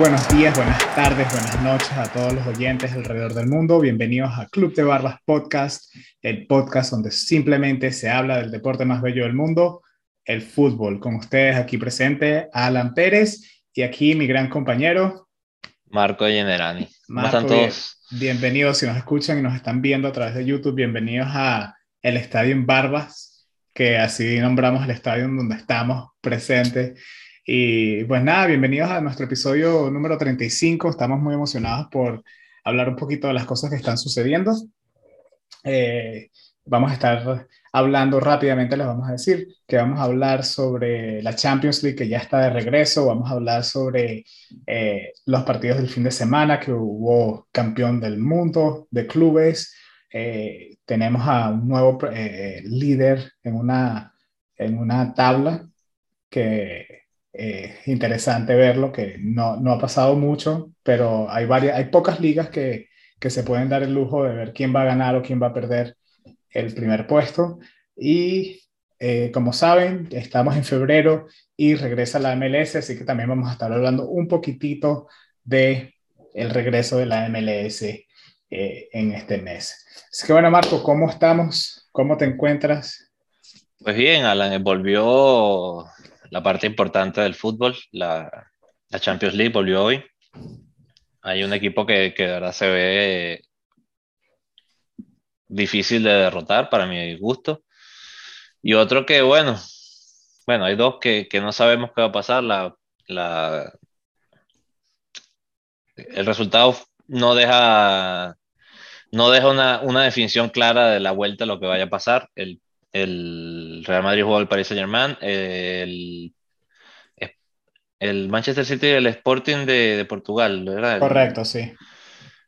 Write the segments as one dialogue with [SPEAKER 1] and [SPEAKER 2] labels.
[SPEAKER 1] buenos días, buenas tardes, buenas noches a todos los oyentes alrededor del mundo. Bienvenidos a Club de Barbas Podcast, el podcast donde simplemente se habla del deporte más bello del mundo, el fútbol. Con ustedes aquí presente Alan Pérez y aquí mi gran compañero
[SPEAKER 2] Marco Generani. ¿Cómo están todos?
[SPEAKER 1] bienvenidos si nos escuchan y nos están viendo a través de YouTube. Bienvenidos a el Estadio en Barbas, que así nombramos el estadio donde estamos presentes y pues nada, bienvenidos a nuestro episodio número 35. Estamos muy emocionados por hablar un poquito de las cosas que están sucediendo. Eh, vamos a estar hablando rápidamente, les vamos a decir que vamos a hablar sobre la Champions League que ya está de regreso, vamos a hablar sobre eh, los partidos del fin de semana que hubo campeón del mundo de clubes, eh, tenemos a un nuevo líder en una, en una tabla que eh, interesante verlo, que no, no, ha pasado mucho, pero hay, varias, hay pocas ligas que, que se pueden dar el lujo de ver quién va a ganar o quién va a perder el primer puesto. Y eh, como saben, estamos en febrero y regresa la MLS, así que también vamos a estar hablando un poquitito de el regreso de la MLS eh, en este mes. Así que bueno, Marco, ¿cómo estamos? ¿Cómo te encuentras?
[SPEAKER 2] Pues bien, Alan, volvió la parte importante del fútbol. La, la, Champions League volvió hoy. Hay un equipo que, que de verdad se ve difícil de derrotar para mi gusto. Y otro que, bueno, bueno, hay dos que, que no sabemos qué va a pasar. La, la, el resultado no deja, no deja una, una, definición clara de la vuelta lo que vaya a pasar. El el Real Madrid jugó al Paris Saint Germain, el, el Manchester City y el Sporting de, Portugal, ¿verdad?
[SPEAKER 1] Correcto, sí.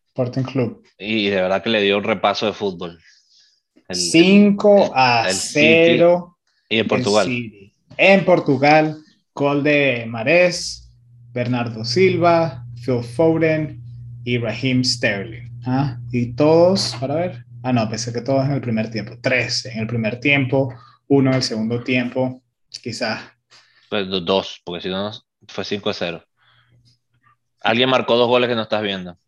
[SPEAKER 1] Sporting Club.
[SPEAKER 2] Y de verdad que le dio un repaso de fútbol.
[SPEAKER 1] 5 a 0.
[SPEAKER 2] Y en Portugal.
[SPEAKER 1] En Portugal, gol de Marés, Bernardo Silva, Phil Foden y Raheem Sterling. ¿ah? Y todos, para ver, Ah, no, pensé que todos en el primer tiempo. Tres en el primer tiempo, uno en el segundo tiempo, quizás.
[SPEAKER 2] Pues dos, porque si no fue 5 a 0. Alguien marcó dos goles que no estás viendo.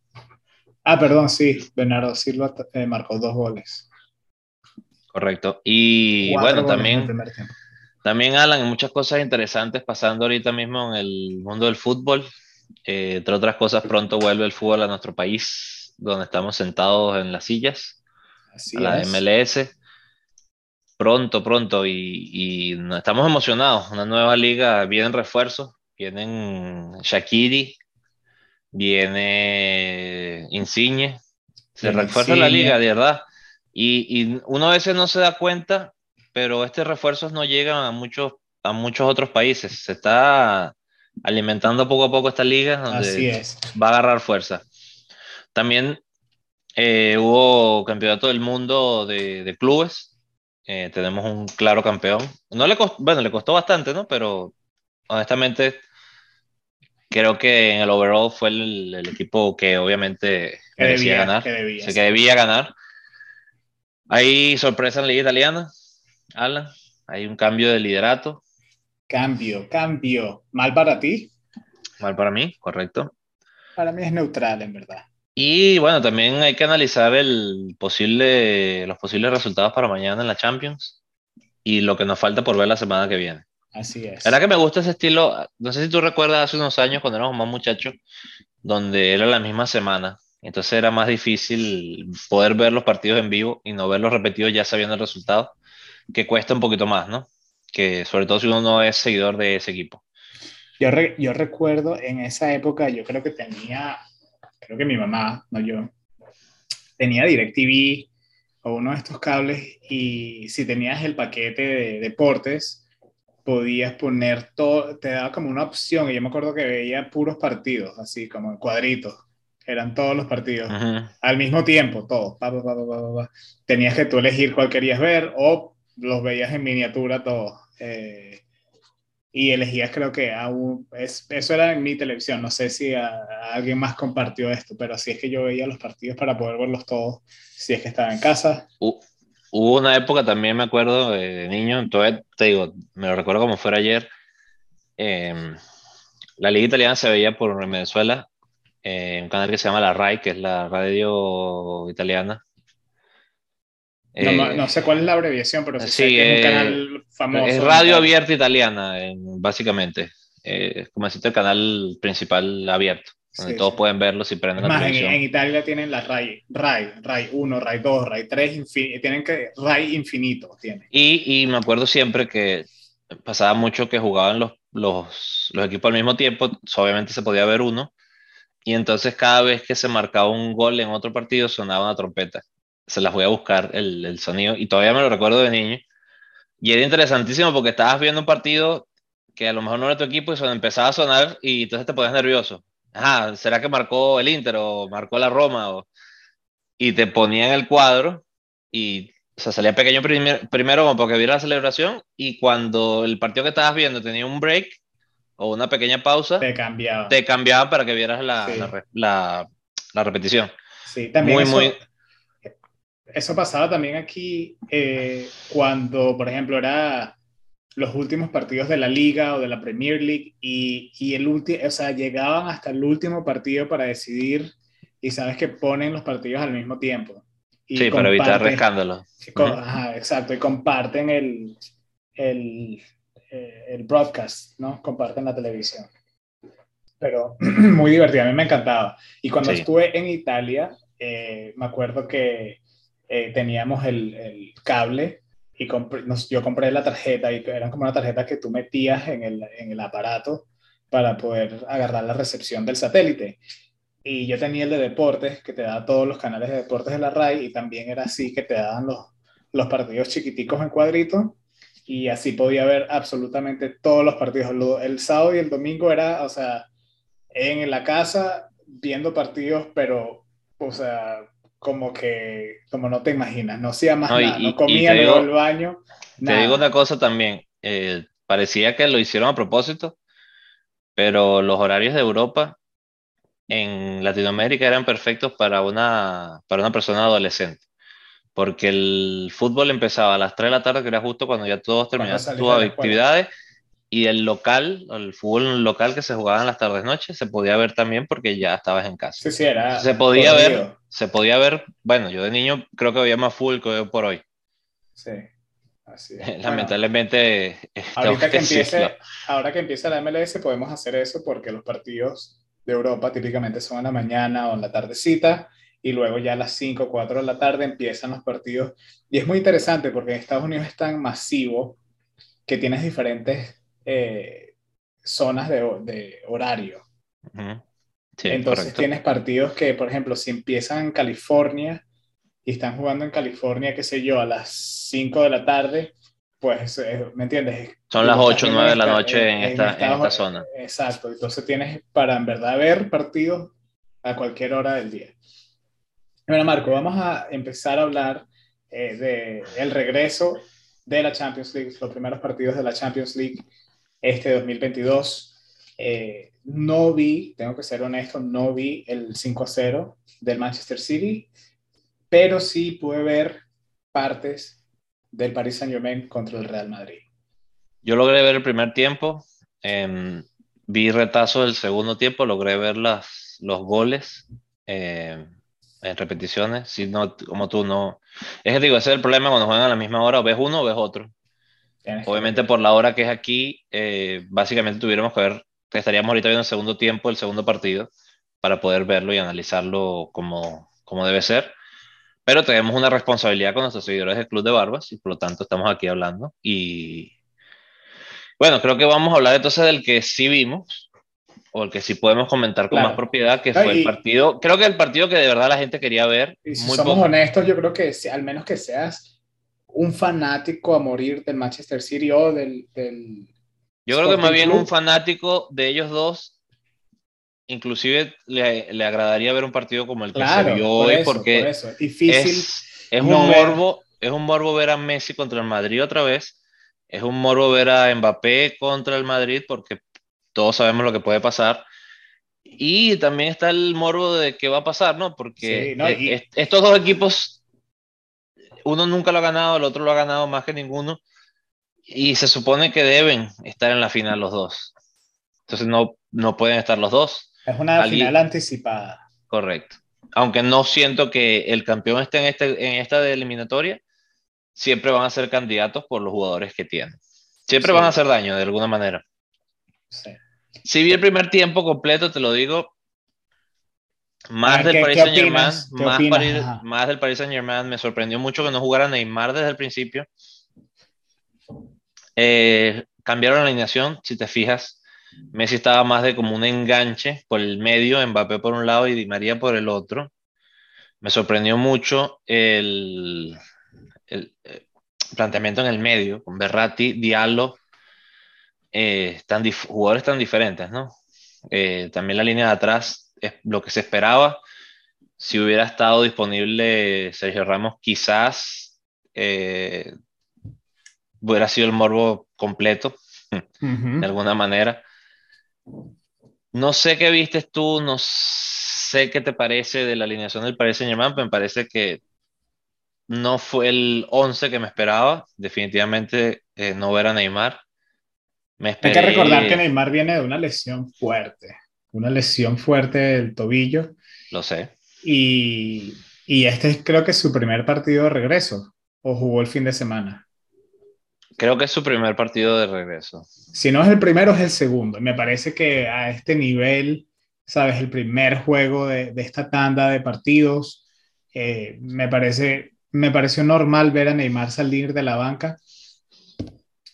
[SPEAKER 1] Ah, perdón, sí, Bernardo Silva eh, marcó dos goles.
[SPEAKER 2] Correcto. Y bueno, también, también Alan, hay muchas cosas interesantes pasando ahorita mismo en el mundo del fútbol. Eh, entre otras cosas, pronto vuelve el fútbol a nuestro país, donde estamos sentados en las sillas a la MLS. Pronto, pronto, y, estamos emocionados. Una nueva liga, vienen refuerzos, vienen Shakiri, viene Insigne, se refuerza la liga, de verdad. Y, uno a veces no se da cuenta, pero estos refuerzos no llegan a muchos, a muchos otros países. Se está alimentando poco a poco esta liga, donde va a agarrar fuerza. También eh, hubo campeonato del mundo de, clubes. Eh, tenemos un claro campeón. No le costó, bueno, le costó bastante, ¿no? Pero honestamente creo que en el overall fue el, equipo que obviamente merecía ganar. Que debía, que debía ganar. Hay sorpresa en la liga italiana, Alan. Hay un cambio de liderato.
[SPEAKER 1] Cambio, cambio. ¿Mal para ti?
[SPEAKER 2] Mal para mí, correcto.
[SPEAKER 1] Para mí es neutral, en verdad.
[SPEAKER 2] Y bueno, también hay que analizar el posible, los posibles resultados para mañana en la Champions y lo que nos falta por ver la semana que viene.
[SPEAKER 1] Así es.
[SPEAKER 2] La verdad que me gusta ese estilo. No sé si tú recuerdas hace unos años cuando éramos más muchachos, donde era la misma semana. Entonces era más difícil poder ver los partidos en vivo y no verlos repetidos ya sabiendo el resultado, que cuesta un poquito más, ¿no? Que sobre todo si uno no es seguidor de ese equipo.
[SPEAKER 1] Yo, yo recuerdo en esa época, yo creo que tenía creo que mi mamá, no yo, tenía DirecTV o uno de estos cables y si tenías el paquete de deportes, podías poner todo, te daba como una opción y yo me acuerdo que veía puros partidos, así como en cuadritos, eran todos los partidos, al mismo tiempo, todos, tenías que tú elegir cuál querías ver o los veías en miniatura todos. Eh, y elegías creo que aún, es, eso era en mi televisión, no sé si alguien más compartió esto, pero sí es que yo veía los partidos para poder verlos todos, si es que estaba en casa.
[SPEAKER 2] hubo una época también, me acuerdo, de, niño, entonces te digo, me lo recuerdo como fuera ayer, em, la liga italiana se veía por Venezuela, eh, un canal que se llama La RAI, que es la radio italiana.
[SPEAKER 1] No, sé cuál es la abreviación, pero sí, es un canal famoso.
[SPEAKER 2] Es Radio Abierta Italiana, básicamente. es como decirte el canal principal abierto donde todos pueden verlo si prenden la televisión.
[SPEAKER 1] En, en, Italia tienen la RAI, RAI, RAI 1, RAI 2, RAI 3, tienen que RAI infinito. Tienen.
[SPEAKER 2] Y, y, me acuerdo siempre que pasaba mucho que jugaban los, los, los, equipos al mismo tiempo, obviamente se podía ver uno, y entonces cada vez que se marcaba un gol en otro partido sonaba una trompeta. Se las voy a buscar el, el sonido, y todavía me lo recuerdo de niño. Y era interesantísimo porque estabas viendo un partido que a lo mejor no era tu equipo y empezaba a sonar y entonces te ponías nervioso ajá, ¿será que marcó el Inter o marcó la Roma? O, y te ponían el cuadro y o sea, salía pequeño primero como porque viera la celebración y cuando el partido que estabas viendo tenía un break o una pequeña pausa,
[SPEAKER 1] te cambiaban.
[SPEAKER 2] Te cambiaban para que vieras la, la, la, repetición.
[SPEAKER 1] Sí, también muy, eso, muy... eso pasaba también aquí eh, cuando, por ejemplo, era los últimos partidos de la liga o de la Premier League y, y el último, o sea, llegaban hasta el último partido para decidir y sabes que ponen los partidos al mismo tiempo.
[SPEAKER 2] sí, para evitar escándalos.
[SPEAKER 1] exacto, y comparten el, el, eh, el, broadcast, ¿no? Comparten la televisión. Pero muy divertido, a mí me encantaba. Y cuando estuve en Italia, eh, me acuerdo que eh, teníamos el, el cable y yo compré la tarjeta y eran como una tarjeta que tú metías en el, en el aparato para poder agarrar la recepción del satélite. Y yo tenía el de deportes, que te da todos los canales de deportes de la RAI, y también era así, que te daban los, los partidos chiquiticos en cuadrito, y así podía ver absolutamente todos los partidos. El sábado y el domingo era, o sea, en la casa viendo partidos, pero, o sea, como que, como no te imaginas, no hacía más nada, no comía en el baño.
[SPEAKER 2] Te digo una cosa también, eh, parecía que lo hicieron a propósito, pero los horarios de Europa en Latinoamérica eran perfectos para una, para una persona adolescente, porque el fútbol empezaba a las 3 de la tarde, que era justo cuando ya todos terminaban sus actividades, y el local, el fútbol local que se jugaba en las tardes noches, se podía ver también porque ya estabas en casa.
[SPEAKER 1] Sí, sí, era.
[SPEAKER 2] Se podía ver, se podía ver, bueno, yo de niño creo que había más fútbol que hoy por hoy.
[SPEAKER 1] Sí. Así
[SPEAKER 2] Lamentablemente.
[SPEAKER 1] ahorita que empiece, ahora que empieza la MLS podemos hacer eso porque los partidos de Europa típicamente son en la mañana o en la tardecita y luego ya a las 5 o 4 de la tarde empiezan los partidos. Y es muy interesante porque en Estados Unidos es tan masivo que tienes diferentes eh, zonas de, de horario. Entonces tienes partidos que, por ejemplo, si empiezan en California y están jugando en California, qué sé yo, a las 5 de la tarde, pues, ¿me entiendes?
[SPEAKER 2] Son las 8 o 9 de la noche en, esta, en, esta, zona.
[SPEAKER 1] Exacto, entonces tienes para en verdad ver partidos a cualquier hora del día. Bueno, Marco, vamos a empezar a hablar eh, de el regreso de la Champions League, los primeros partidos de la Champions League este 2022. Eh, no vi, tengo que ser honesto, no vi el 5-0 del Manchester City, pero sí pude ver partes del Paris Saint Germain contra el Real Madrid.
[SPEAKER 2] Yo logré ver el primer tiempo, em, vi retazo del segundo tiempo, logré ver las, los goles em, en repeticiones, si no, como tú no... Es que digo, ese es el problema cuando juegan a la misma hora, o ves uno o ves otro. Obviamente por la hora que es aquí, eh, básicamente tuviéramos que ver, estaríamos ahorita viendo el segundo tiempo, el segundo partido, para poder verlo y analizarlo como, como debe ser. Pero tenemos una responsabilidad con nuestros seguidores del Club de Barbas y por lo tanto estamos aquí hablando. Y bueno, creo que vamos a hablar entonces del que sí vimos, o el que sí podemos comentar con más propiedad, que fue el partido, creo que el partido que de verdad la gente quería ver.
[SPEAKER 1] Y si somos honestos, yo creo que al menos que seas un fanático a morir del Manchester City o del... del
[SPEAKER 2] Yo creo que más bien un fanático de ellos dos, inclusive le, le, agradaría ver un partido como el que se vio hoy, porque
[SPEAKER 1] es difícil.
[SPEAKER 2] Es, un morbo, es un morbo ver a Messi contra el Madrid otra vez, es un morbo ver a Mbappé contra el Madrid, porque todos sabemos lo que puede pasar. Y también está el morbo de qué va a pasar, ¿no? Porque e, estos dos equipos uno nunca lo ha ganado, el otro lo ha ganado más que ninguno. Y se supone que deben estar en la final los dos. Entonces no, no pueden estar los dos.
[SPEAKER 1] Es una final anticipada.
[SPEAKER 2] Correcto. Aunque no siento que el campeón esté en, este, en esta eliminatoria, siempre van a ser candidatos por los jugadores que tienen. Siempre van a hacer daño de alguna manera. Sí. Si vi el primer tiempo completo, te lo digo, más del Paris Saint Germain, más, más, del Paris Saint Germain, me sorprendió mucho que no jugara Neymar desde el principio. Eh, cambiaron la alineación, si te fijas, Messi estaba más de como un enganche por el medio, Mbappé por un lado y Di María por el otro. Me sorprendió mucho el, el, eh, planteamiento en el medio, con Berratti, Diallo, eh, jugadores tan diferentes, ¿no? Eh, también la línea de atrás es lo que se esperaba. Si hubiera estado disponible Sergio Ramos, quizás hubiera sido el morbo completo, de alguna manera. No sé qué vistes tú, no sé qué te parece de la alineación del Paris Saint-Germain, pero me parece que no fue el 11 que me esperaba. Definitivamente eh, no ver a Neymar.
[SPEAKER 1] Me Hay que recordar que Neymar viene de una lesión fuerte, una lesión fuerte del tobillo.
[SPEAKER 2] Lo sé.
[SPEAKER 1] Y, y este creo que es su primer partido de regreso, o jugó el fin de semana.
[SPEAKER 2] Creo que es su primer partido de regreso.
[SPEAKER 1] Si no es el primero, es el segundo. Me parece que a este nivel, sabes, el primer juego de, de esta tanda de partidos, eh, me, parece, me pareció normal ver a Neymar salir de la banca.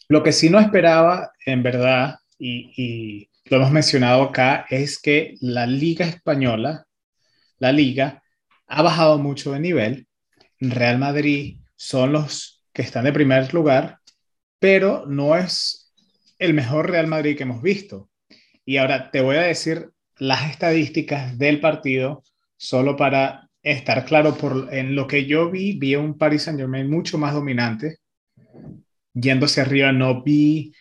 [SPEAKER 1] Lo que sí no esperaba, en verdad, y, y lo hemos mencionado acá, es que la liga española, la liga, ha bajado mucho de nivel. Real Madrid son los que están de primer lugar pero no es el mejor Real Madrid que hemos visto. Y ahora te voy a decir las estadísticas del partido solo para estar claro por en lo que yo vi, vi un Paris Saint-Germain mucho más dominante. Yéndose arriba no vi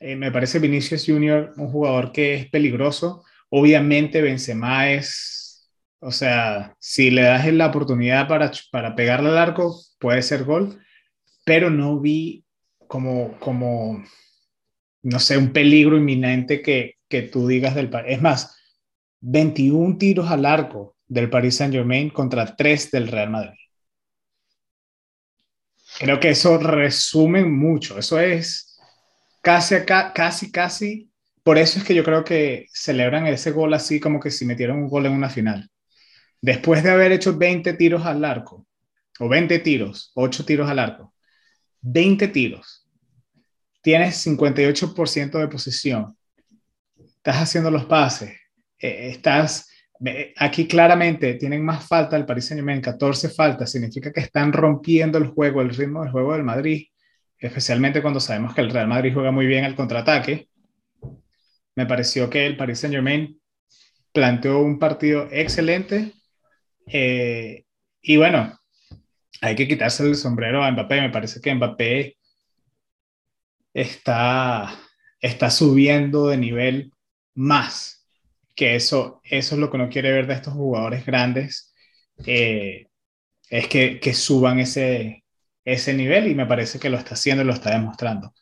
[SPEAKER 1] eh, me parece Vinicius Junior un jugador que es peligroso. Obviamente Benzema es, o sea, si le das la oportunidad para, para pegarle al arco, puede ser gol, pero no vi como, como, no sé, un peligro inminente que, que tú digas del Es más, 21 tiros al arco del Paris Saint Germain contra 3 del Real Madrid. Creo que eso resume mucho. Eso es casi, casi, casi. Por eso es que yo creo que celebran ese gol así como que si metieron un gol en una final. Después de haber hecho 20 tiros al arco, o 20 tiros, 8 tiros al arco, 20 tiros, tienes 58% de posición, estás haciendo los pases, eh, estás, aquí claramente tienen más falta el Paris Saint Germain, 14 faltas, significa que están rompiendo el juego, el ritmo del juego del Madrid, especialmente cuando sabemos que el Real Madrid juega muy bien el contraataque. Me pareció que el Paris Saint Germain planteó un partido excelente eh, y bueno, hay que quitarse el sombrero a Mbappé, me parece que Mbappé está, está subiendo de nivel más. Que eso, eso es lo que uno quiere ver de estos jugadores grandes, eh, es que, que, suban ese, ese nivel y me parece que lo está haciendo y lo está demostrando.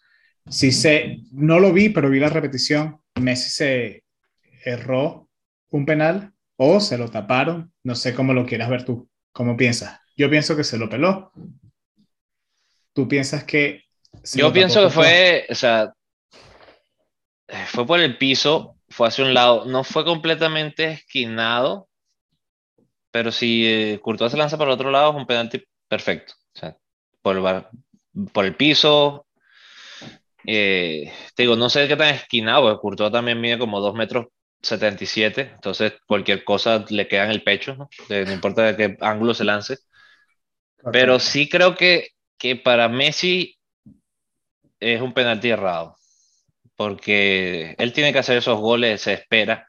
[SPEAKER 1] Si se, no lo vi, pero vi la repetición, Messi se erró un penal o se lo taparon, no sé cómo lo quieras ver tú, cómo piensas. Yo pienso que se lo peló. ¿Tú piensas que
[SPEAKER 2] yo pienso que fue, o sea, fue por el piso, fue hacia un lado, no fue completamente esquinado, pero si eh, Courtois se lanza para el otro lado es un penalti perfecto. Por el, por el piso, eh, te digo, no sé qué tan esquinado, porque Courtois también mide como 2 metros 77, entonces cualquier cosa le queda en el pecho, ¿no? no importa de qué ángulo se lance. Pero sí creo que, que para Messi es un penalti errado, porque él tiene que hacer esos goles, se espera,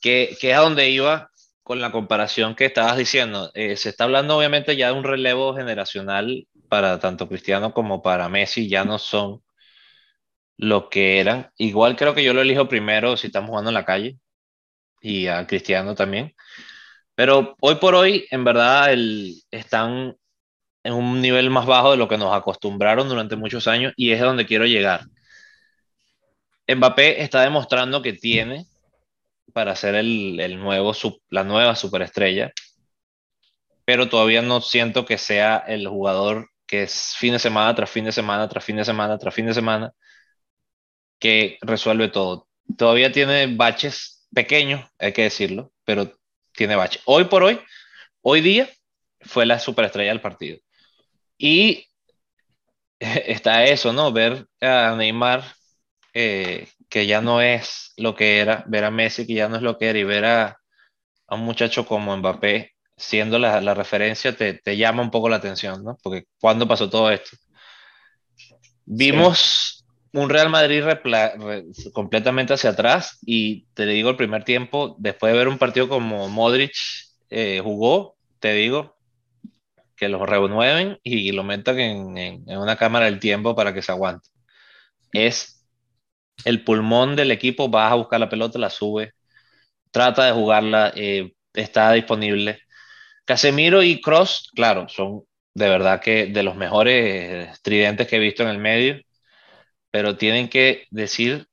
[SPEAKER 2] que, que es a donde iba con la comparación que estabas diciendo. Eh, se está hablando obviamente ya de un relevo generacional para tanto Cristiano como para Messi, ya no son lo que eran. Igual creo que yo lo elijo primero si estamos jugando en la calle y a Cristiano también. Pero hoy por hoy, en verdad, el, están en un nivel más bajo de lo que nos acostumbraron durante muchos años y es donde quiero llegar. Mbappé está demostrando que tiene para ser el, el nuevo, la nueva superestrella, pero todavía no siento que sea el jugador que es fin de semana tras fin de semana, tras fin de semana, tras fin de semana, que resuelve todo. Todavía tiene baches pequeños, hay que decirlo, pero tiene baches. Hoy por hoy, hoy día, fue la superestrella del partido. Y está eso, ¿no? Ver a Neymar, eh, que ya no es lo que era, ver a Messi, que ya no es lo que era, y ver a, un muchacho como Mbappé siendo la, la referencia, te, te, llama un poco la atención, ¿no? Porque ¿cuándo pasó todo esto? Vimos un Real Madrid completamente hacia atrás y te digo el primer tiempo, después de ver un partido como Modric eh, jugó, te digo, que lo renueven y lo metan en, una cámara del tiempo para que se aguante. Es el pulmón del equipo, vas a buscar la pelota, la sube, trata de jugarla, eh, está disponible. Casemiro y Cross, claro, son de verdad que de los mejores tridentes que he visto en el medio, pero tienen que decir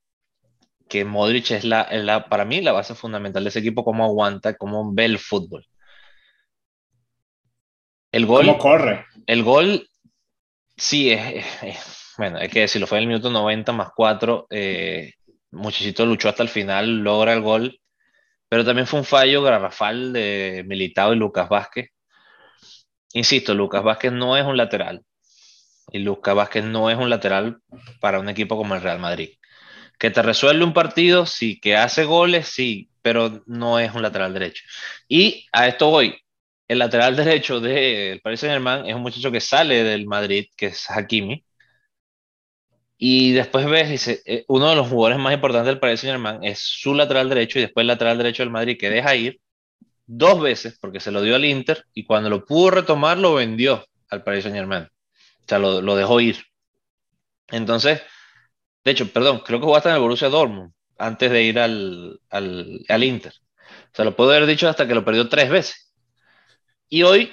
[SPEAKER 2] que Modric es la, la, para mí la base fundamental de ese equipo, cómo aguanta, cómo ve el fútbol. El gol.
[SPEAKER 1] ¿Cómo corre?
[SPEAKER 2] El gol, sí, es, bueno, hay que decirlo, fue en el minuto 90 más 4. Eh, Muchachito luchó hasta el final, logra el gol, pero también fue un fallo garrafal de Militao y Lucas Vázquez. Insisto, Lucas Vázquez no es un lateral. Y Lucas Vázquez no es un lateral para un equipo como el Real Madrid. Que te resuelve un partido, sí, que hace goles, sí, pero no es un lateral derecho. Y a esto voy el lateral derecho del Paris Saint Germain es un muchacho que sale del Madrid, que es Hakimi. Y después ves, eh, uno de los jugadores más importantes del Paris Saint Germain es su lateral derecho y después el lateral derecho del Madrid que deja ir dos veces porque se lo dio al Inter y cuando lo pudo retomar lo vendió al Paris Saint Germain. O sea, lo, lo dejó ir. Entonces, de hecho, perdón, creo que jugó hasta en el Borussia Dortmund antes de ir al, al, al Inter. O sea, lo puedo haber dicho hasta que lo perdió tres veces. Y hoy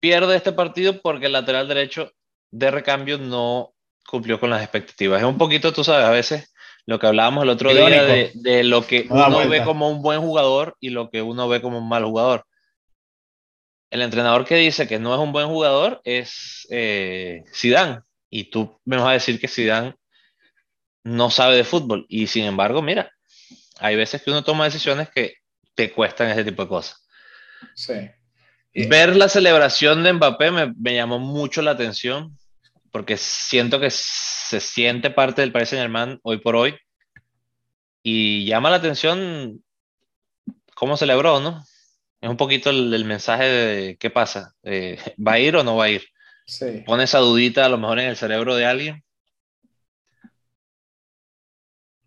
[SPEAKER 2] pierde este partido porque el lateral derecho de recambio no cumplió con las expectativas. Es un poquito, tú sabes, a veces lo que hablábamos el otro día de, lo que uno ve como un buen jugador y lo que uno ve como un mal jugador. El entrenador que dice que no es un buen jugador es eh, Zidane. Y tú me vas a decir que Zidane no sabe de fútbol. Y sin embargo, mira, hay veces que uno toma decisiones que te cuestan ese tipo de cosas.
[SPEAKER 1] Sí.
[SPEAKER 2] Ver la celebración de Mbappé me, llamó mucho la atención porque siento que se siente parte del Paris Saint Germain hoy por hoy y llama la atención cómo celebró, ¿no? Es un poquito el, mensaje de qué pasa, eh, ¿va a ir o no va a ir?
[SPEAKER 1] Sí.
[SPEAKER 2] Pone esa dudita a lo mejor en el cerebro de alguien.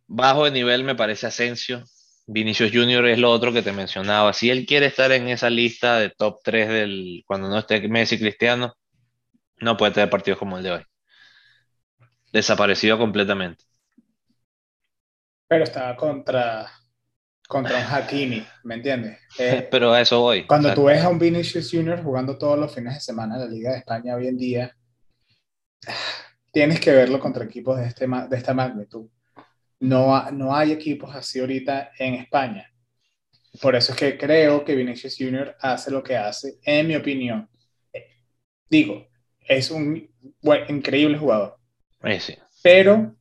[SPEAKER 2] Bajo de nivel me parece Asensio, Vinicius Junior es lo otro que te mencionaba. Si él quiere estar en esa lista de top 3 del, cuando no esté Messi Cristiano, no puede tener partidos como el de hoy. Desaparecido completamente.
[SPEAKER 1] Pero estaba contra, contra un Hakimi, ¿me entiendes? Eh,
[SPEAKER 2] Pero a eso voy.
[SPEAKER 1] Cuando tú ves a un Vinicius Junior jugando todos los fines de semana en la Liga de España hoy en día, tienes que verlo contra equipos de, este, de esta magnitud. No, no hay equipos así ahorita en España. Por eso es que creo que Vinicius Junior hace lo que hace, en mi opinión. Digo, es un increíble jugador.
[SPEAKER 2] Sí.
[SPEAKER 1] Pero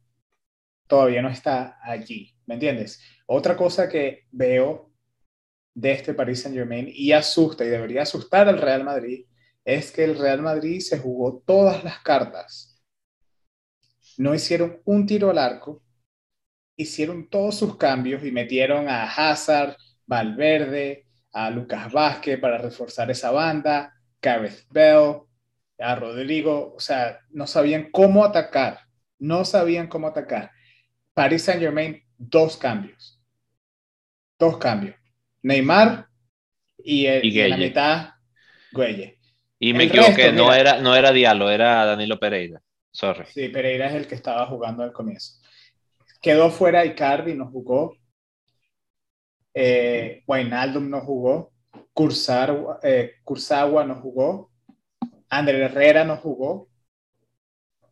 [SPEAKER 1] todavía no está allí, ¿me entiendes? Otra cosa que veo de este Paris Saint Germain y asusta y debería asustar al Real Madrid es que el Real Madrid se jugó todas las cartas. No hicieron un tiro al arco hicieron todos sus cambios y metieron a Hazard, Valverde, a Lucas Vázquez para reforzar esa banda, Gareth Bell, a Rodrigo, o sea, no sabían cómo atacar, no sabían cómo atacar. Paris Saint Germain, dos cambios, dos cambios. Neymar y, en la mitad, Güelle.
[SPEAKER 2] Y me equivoqué, no, era, no era Diallo, era Danilo Pereira. Sorry.
[SPEAKER 1] Sí, Pereira es el que estaba jugando al comienzo. Quedó fuera Icardi, no jugó. Eh, Wijnaldum no jugó. Kurzawa, eh, no jugó. André Herrera no jugó.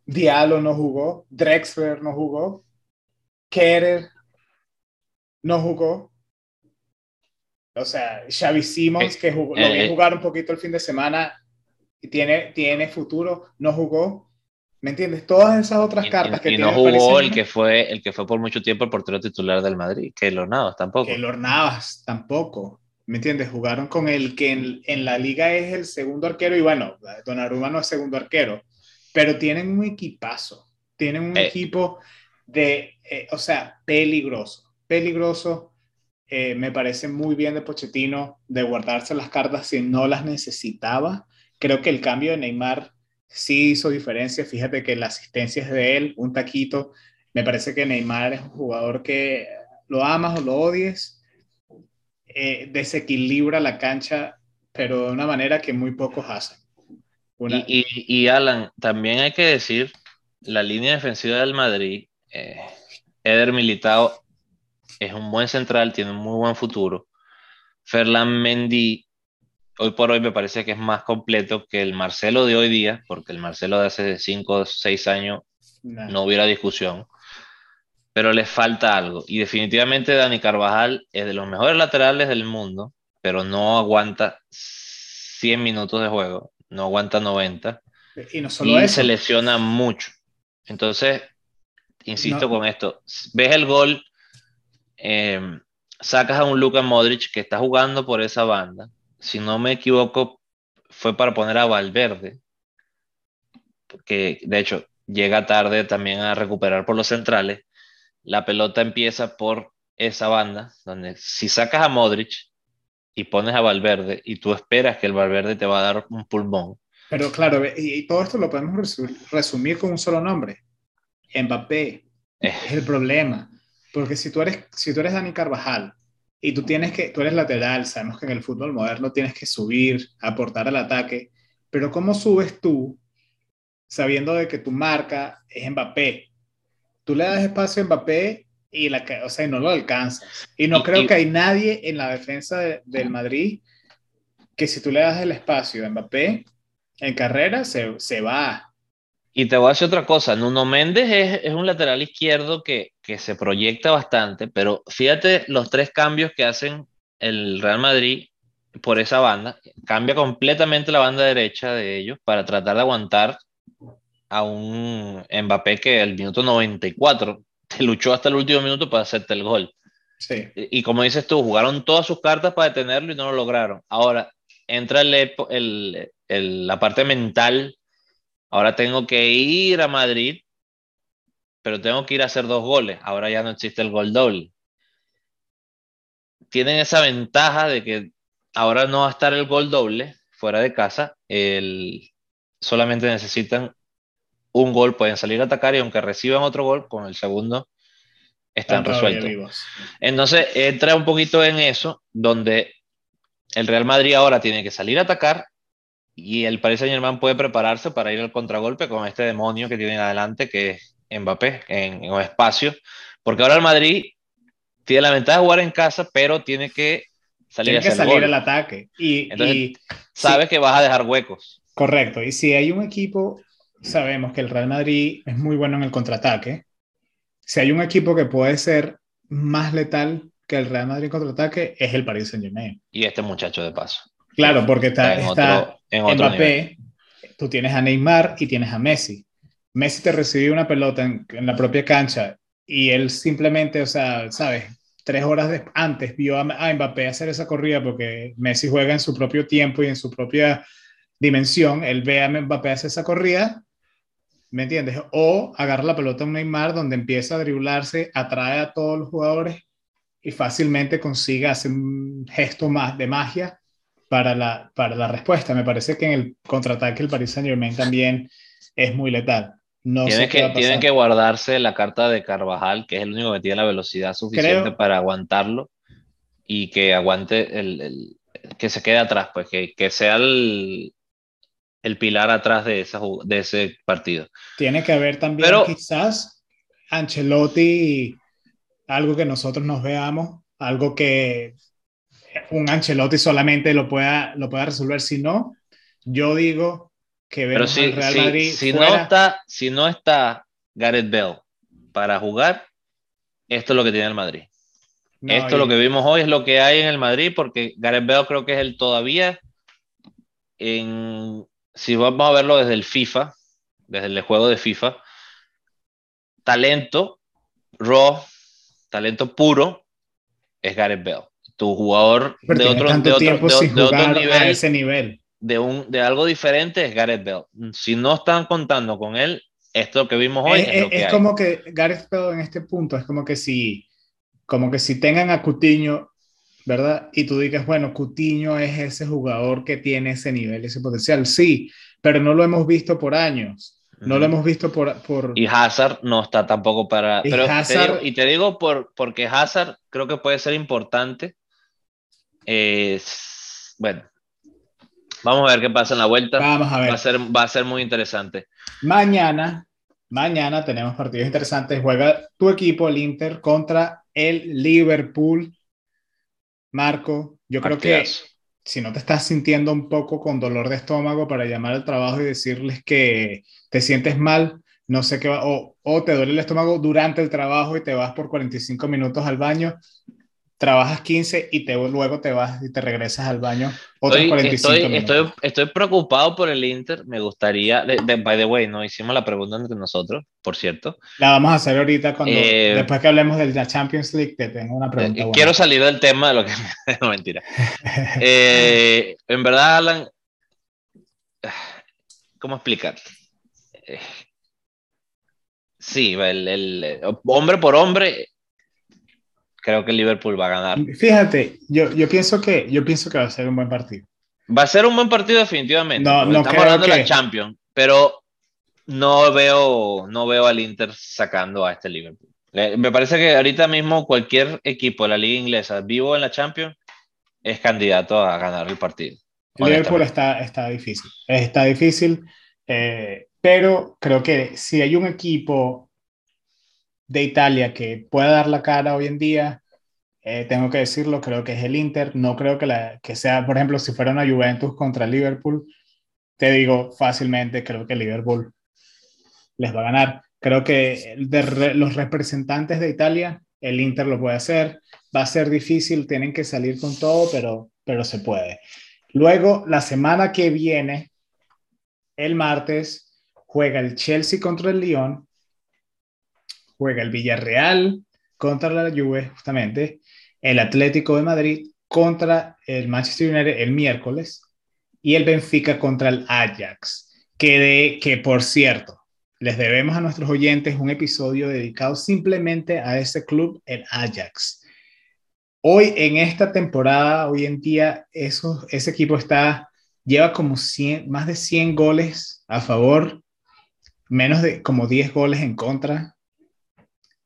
[SPEAKER 1] Diallo no jugó. Drexler no jugó. Kerer no jugó. O sea, Xavi Simons, que jugó, lo vi
[SPEAKER 2] eh,
[SPEAKER 1] jugar un poquito el fin de semana y tiene, tiene futuro, no jugó. ¿Me entiendes? Todas esas otras cartas
[SPEAKER 2] y,
[SPEAKER 1] que
[SPEAKER 2] y no jugó el que fue el que fue por mucho tiempo el portero titular del Madrid, que Navas tampoco.
[SPEAKER 1] Que Navas tampoco. ¿Me entiendes? Jugaron con el que en, en, la liga es el segundo arquero y bueno, Donnarumma no es segundo arquero, pero tienen un equipazo, tienen un
[SPEAKER 2] Eh.
[SPEAKER 1] equipo de, eh, o sea, peligroso, peligroso. Eh, me parece muy bien de Pochettino de guardarse las cartas si no las necesitaba. Creo que el cambio de Neymar sí hizo diferencia. Fíjate que la asistencia es de él, un taquito. Me parece que Neymar es un jugador que lo amas o lo odies, eh, desequilibra la cancha, pero de una manera que muy pocos hacen. Una-
[SPEAKER 2] Y, y- y, Alan, también hay que decir, la línea defensiva del Madrid, eh, Eder Militao es un buen central, tiene un muy buen futuro. Ferland Mendy, hoy por hoy me parece que es más completo que el Marcelo de hoy día, porque el Marcelo de hace 5 o 6 años
[SPEAKER 1] nah.
[SPEAKER 2] no hubiera discusión, pero le falta algo. Y definitivamente Dani Carvajal es de los mejores laterales del mundo, pero no aguanta 100 minutos de juego, no aguanta 90
[SPEAKER 1] Y no solo
[SPEAKER 2] y
[SPEAKER 1] eso.
[SPEAKER 2] se lesiona mucho. Entonces, insisto
[SPEAKER 1] No.
[SPEAKER 2] con esto, ves el gol, eh, sacas a un Luka Modric que está jugando por esa banda, si no me equivoco, fue para poner a Valverde, porque de hecho llega tarde también a recuperar por los centrales, la pelota empieza por esa banda, donde si sacas a Modric y pones a Valverde y tú esperas que el Valverde te va a dar un pulmón,
[SPEAKER 1] Pero claro, y, y todo esto lo podemos resu- resumir con un solo nombre. Mbappé.
[SPEAKER 2] Eh.
[SPEAKER 1] Es el problema. Porque si tú eres, si tú eres Dani Carvajal y tú tienes que, tú eres lateral, sabemos que en el fútbol moderno tienes que subir, aportar al ataque, pero ¿cómo subes tú sabiendo de que tu marca es Mbappé? Tú le das espacio a Mbappé y, la, o sea, no lo alcanzas. Y no
[SPEAKER 2] Y-
[SPEAKER 1] creo
[SPEAKER 2] y-
[SPEAKER 1] que hay nadie en la defensa de- del Madrid que si tú le das el espacio a Mbappé en carrera, se, se va.
[SPEAKER 2] Y te voy a decir otra cosa, Nuno Méndez es, es un lateral izquierdo que, que se proyecta bastante, pero fíjate los tres cambios que hacen el Real Madrid por esa banda. Cambia completamente la banda derecha de ellos para tratar de aguantar a un Mbappé que al minuto 94 te luchó hasta el último minuto para hacerte el gol.
[SPEAKER 1] Sí.
[SPEAKER 2] Y, y como dices tú, jugaron todas sus cartas para detenerlo y no lo lograron. Ahora entra el, el- el- la parte mental. Ahora tengo que ir a Madrid, pero tengo que ir a hacer dos goles. Ahora ya no existe el gol doble. Tienen esa ventaja de que ahora no va a estar el gol doble fuera de casa. El, solamente necesitan un gol, pueden salir a atacar y aunque reciban otro gol, con el segundo están
[SPEAKER 1] todavía
[SPEAKER 2] resueltos. Entonces entra un poquito en eso, donde el Real Madrid ahora tiene que salir a atacar y el Paris Saint Germain puede prepararse para ir al contragolpe con este demonio que tienen adelante, que es Mbappé, en, en espacio, porque ahora el Madrid tiene la ventaja de jugar en casa, pero tiene que salir
[SPEAKER 1] Tiene
[SPEAKER 2] a
[SPEAKER 1] que
[SPEAKER 2] hacer
[SPEAKER 1] salir
[SPEAKER 2] gol.
[SPEAKER 1] al ataque. Y,
[SPEAKER 2] Entonces,
[SPEAKER 1] y-
[SPEAKER 2] Sabes que vas a dejar huecos.
[SPEAKER 1] correcto. Y si hay un equipo, sabemos que el Real Madrid es muy bueno en el contraataque. Si hay un equipo que puede ser más letal que el Real Madrid en contraataque, es el Paris Saint Germain.
[SPEAKER 2] Y este muchacho de paso.
[SPEAKER 1] Claro, porque está,
[SPEAKER 2] en
[SPEAKER 1] está
[SPEAKER 2] otro, en otro nivel.
[SPEAKER 1] Mbappé, tú tienes a Neymar y tienes a Messi. Messi te recibió una pelota en, en la propia cancha y él simplemente, o sea, ¿sabes? Tres horas de- antes vio a, a Mbappé hacer esa corrida porque Messi juega en su propio tiempo y en su propia dimensión. Él ve a Mbappé hacer esa corrida, ¿me entiendes? O agarra la pelota a un Neymar donde empieza a driblarse, atrae a todos los jugadores y fácilmente consigue hacer un gesto más de magia para la, para la respuesta. Me parece que en el contraataque el Paris Saint Germain también es muy letal. No
[SPEAKER 2] Tienen que, tienen que guardarse la carta de Carvajal, que es el único que tiene la velocidad suficiente
[SPEAKER 1] Creo-
[SPEAKER 2] para aguantarlo y que aguante el, el- que se quede atrás, pues que, que sea el, el pilar atrás de, esa, de ese partido.
[SPEAKER 1] Tiene que haber también
[SPEAKER 2] Pero-
[SPEAKER 1] quizás Ancelotti, algo que nosotros nos veamos, algo que un Ancelotti solamente lo pueda, lo pueda resolver. Si no, yo digo que
[SPEAKER 2] Pero
[SPEAKER 1] vemos
[SPEAKER 2] si,
[SPEAKER 1] al Real
[SPEAKER 2] si-
[SPEAKER 1] Madrid
[SPEAKER 2] si no está, si no está Gareth Bell para jugar, esto es lo que tiene el Madrid. esto lo que vimos hoy es lo que hay en el Madrid, porque Gareth Bale creo que es el todavía, en, si vamos a verlo desde el FIFA, desde el juego de FIFA, talento, raw, talento puro, es Gareth Bale. Tu jugador de otro, de otro, nivel,
[SPEAKER 1] ese nivel.
[SPEAKER 2] De, un, de algo diferente es Gareth Bale. Si no están contando con él, esto que vimos hoy es,
[SPEAKER 1] es, como que Gareth Bale en este punto es como que si como que si tengan a Cutiño, ¿verdad? Y tú digas, bueno, Cutiño es ese jugador que tiene ese nivel, ese potencial. Sí, pero no lo hemos visto por años. No lo hemos visto por, por...
[SPEAKER 2] Y Hazard no está tampoco para... Y, pero y te digo por, porque Hazard creo que puede ser importante. bueno, vamos a ver qué pasa en la vuelta.
[SPEAKER 1] Vamos a ver.
[SPEAKER 2] Va a ser, va a ser muy interesante.
[SPEAKER 1] Mañana, mañana tenemos partidos interesantes. Juega tu equipo, el Inter, contra el Liverpool. Marco, yo creo que si no te estás sintiendo un poco con dolor de estómago para llamar al trabajo y decirles que te sientes mal, no sé qué va, o, o te duele el estómago durante el trabajo y te vas por 45 minutos al baño, trabajas 15 y te, luego te vas y te regresas al baño
[SPEAKER 2] otros estoy, 45 estoy, minutos. Estoy, preocupado por el Inter, me gustaría, de, by the way, no hicimos la pregunta entre nosotros, por cierto.
[SPEAKER 1] La vamos a hacer ahorita cuando, eh, después que hablemos de la Champions League, te tengo una pregunta.
[SPEAKER 2] Eh, quiero salir del tema de lo que... no, mentira. Eh, en verdad, Alan, ¿cómo explicarte? sí, el, el, hombre por hombre, creo que el Liverpool va a ganar.
[SPEAKER 1] Fíjate, yo, yo, pienso que, yo pienso que va a ser un buen partido.
[SPEAKER 2] Va a ser un buen partido definitivamente. No, no estamos hablando de la Champions, pero no veo, no veo al Inter sacando a este Liverpool. Me parece que ahorita mismo cualquier equipo de la liga inglesa vivo en la Champions es candidato a ganar el partido.
[SPEAKER 1] El Liverpool está, está difícil, está difícil, eh, pero creo que si hay un equipo de Italia que pueda dar la cara hoy en día, eh, tengo que decirlo, creo que es el Inter. No creo que, la, que sea, por ejemplo, si fuera una Juventus contra Liverpool, te digo fácilmente, creo que Liverpool les va a ganar. Creo que de los representantes de Italia, el Inter lo puede hacer. Va a ser difícil, tienen que salir con todo, pero, pero se puede. Luego, la semana que viene, el martes, juega el Chelsea contra el Lyon juega el Villarreal contra la Juve, justamente, el Atlético de Madrid contra el Manchester United el miércoles y el Benfica contra el Ajax. Que, de, que por cierto, les debemos a nuestros oyentes un episodio dedicado simplemente a ese club, el Ajax. Hoy en esta temporada, hoy en día, eso, ese equipo está, lleva como 100, más de 100 goles a favor, menos de como 10 goles en contra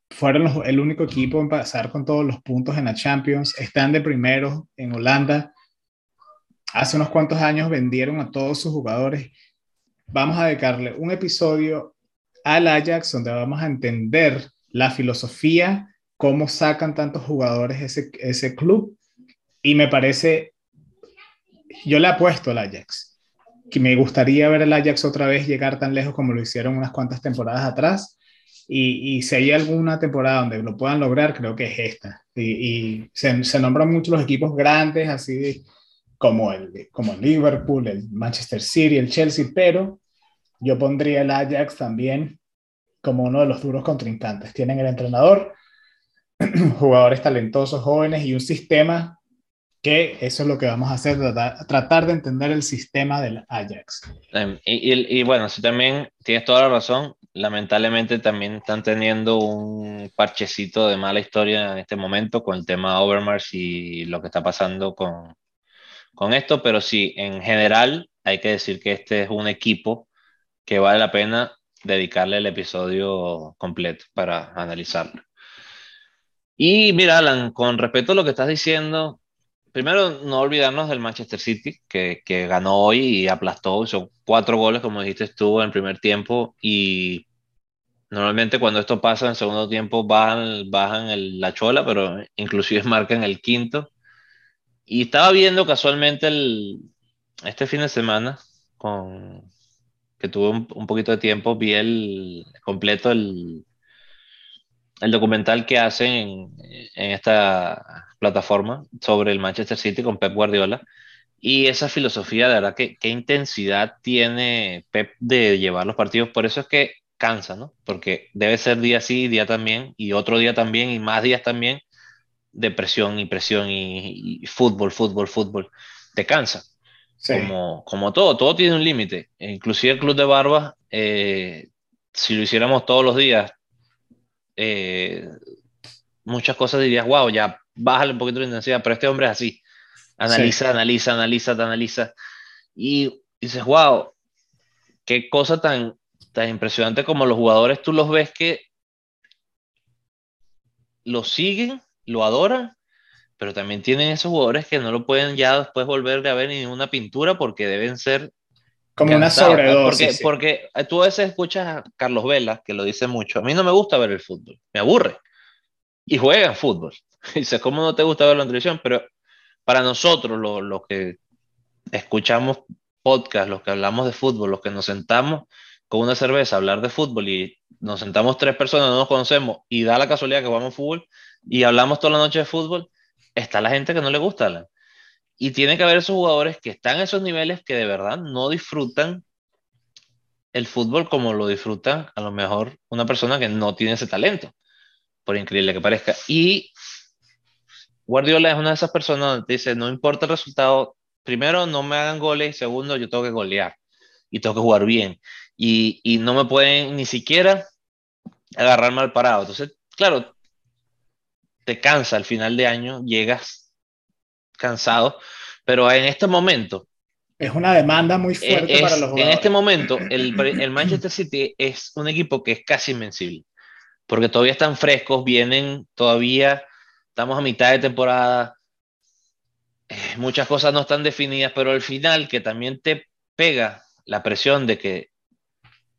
[SPEAKER 1] fueron el único equipo en pasar con todos los puntos en la Champions, están de primero en Holanda. Hace unos cuantos años vendieron a todos sus jugadores. Vamos a dedicarle un episodio al Ajax donde vamos a entender la filosofía, cómo sacan tantos jugadores ese, ese club. Y me parece, yo le apuesto al Ajax, que me gustaría ver al Ajax otra vez llegar tan lejos como lo hicieron unas cuantas temporadas atrás y, si hay alguna temporada donde lo puedan lograr, creo que es esta. Y, se, nombran mucho los equipos grandes, así como el, como el Liverpool, el Manchester City, el Chelsea, pero yo pondría el Ajax también como uno de los duros contrincantes. Tienen el entrenador, jugadores talentosos, jóvenes y un sistema que eso es lo que vamos a hacer, tratar, de entender el sistema del Ajax.
[SPEAKER 2] Em, y, bueno, sí también tienes toda la razón, lamentablemente también están teniendo un parchecito de mala historia en este momento con el tema Overmars y lo que está pasando con, con esto, pero sí, en general hay que decir que este es un equipo que vale la pena dedicarle el episodio completo para analizarlo. Y mira, Alan, con respecto a lo que estás diciendo, primero no olvidarnos del Manchester City, que, que ganó hoy y aplastó, son cuatro goles, como dijiste estuvo en primer tiempo, y normalmente cuando esto pasa en segundo tiempo bajan, bajan la chola, pero inclusive marcan el quinto. Y estaba viendo casualmente el, este fin de semana, con, que tuve un, un poquito de tiempo, vi el completo el, el documental que hacen en, en, esta plataforma sobre el Manchester City con Pep Guardiola. Y esa filosofía, de verdad, que, qué intensidad tiene Pep de llevar los partidos. Por eso es que cansa, ¿no? Porque debe ser día sí, día también, y otro día también, y más días también, de presión y presión y, fútbol, fútbol, fútbol. Te cansa. Como, como todo, todo tiene un límite. Inclusive el Club de Barba, eh, si lo hiciéramos todos los días, eh, muchas cosas dirías, wow, ya bájale un poquito la intensidad, pero este hombre es así. Analiza, analiza, analiza, analiza. Y dices, wow, qué cosa tan, tan impresionante como los jugadores, tú los ves que lo siguen, lo adoran, pero también tienen esos jugadores que no lo pueden ya después volver a ver ni una pintura porque deben ser
[SPEAKER 1] como una sobredosis.
[SPEAKER 2] Porque, porque tú a veces escuchas a Carlos Vela, que lo dice mucho. A mí no me gusta ver el fútbol, me aburre. Y juegan fútbol. Dices, ¿cómo no te gusta verlo en televisión? Pero para nosotros, los lo que escuchamos podcast, los que hablamos de fútbol, los que nos sentamos con una cerveza a hablar de fútbol y nos sentamos tres personas, no nos conocemos y da la casualidad que jugamos fútbol y hablamos toda la noche de fútbol, está la gente que no le gusta. Y tiene que haber esos jugadores que están a esos niveles que de verdad no disfrutan el fútbol como lo disfrutan a lo mejor una persona que no tiene ese talento, por increíble que parezca. Y Guardiola es una de esas personas donde dice, no importa el resultado, primero no me hagan goles, segundo yo tengo que golear y tengo que jugar bien. Y, y no me pueden ni siquiera agarrar mal parado. Entonces, claro, te cansa al final de año, llegas cansado, pero en este momento...
[SPEAKER 1] Es una demanda muy fuerte para los jugadores.
[SPEAKER 2] En este momento, el, el Manchester City es un equipo que es casi invencible, porque todavía están frescos, vienen todavía, estamos a mitad de temporada, eh, muchas cosas no están definidas, pero al final que también te pega la presión de que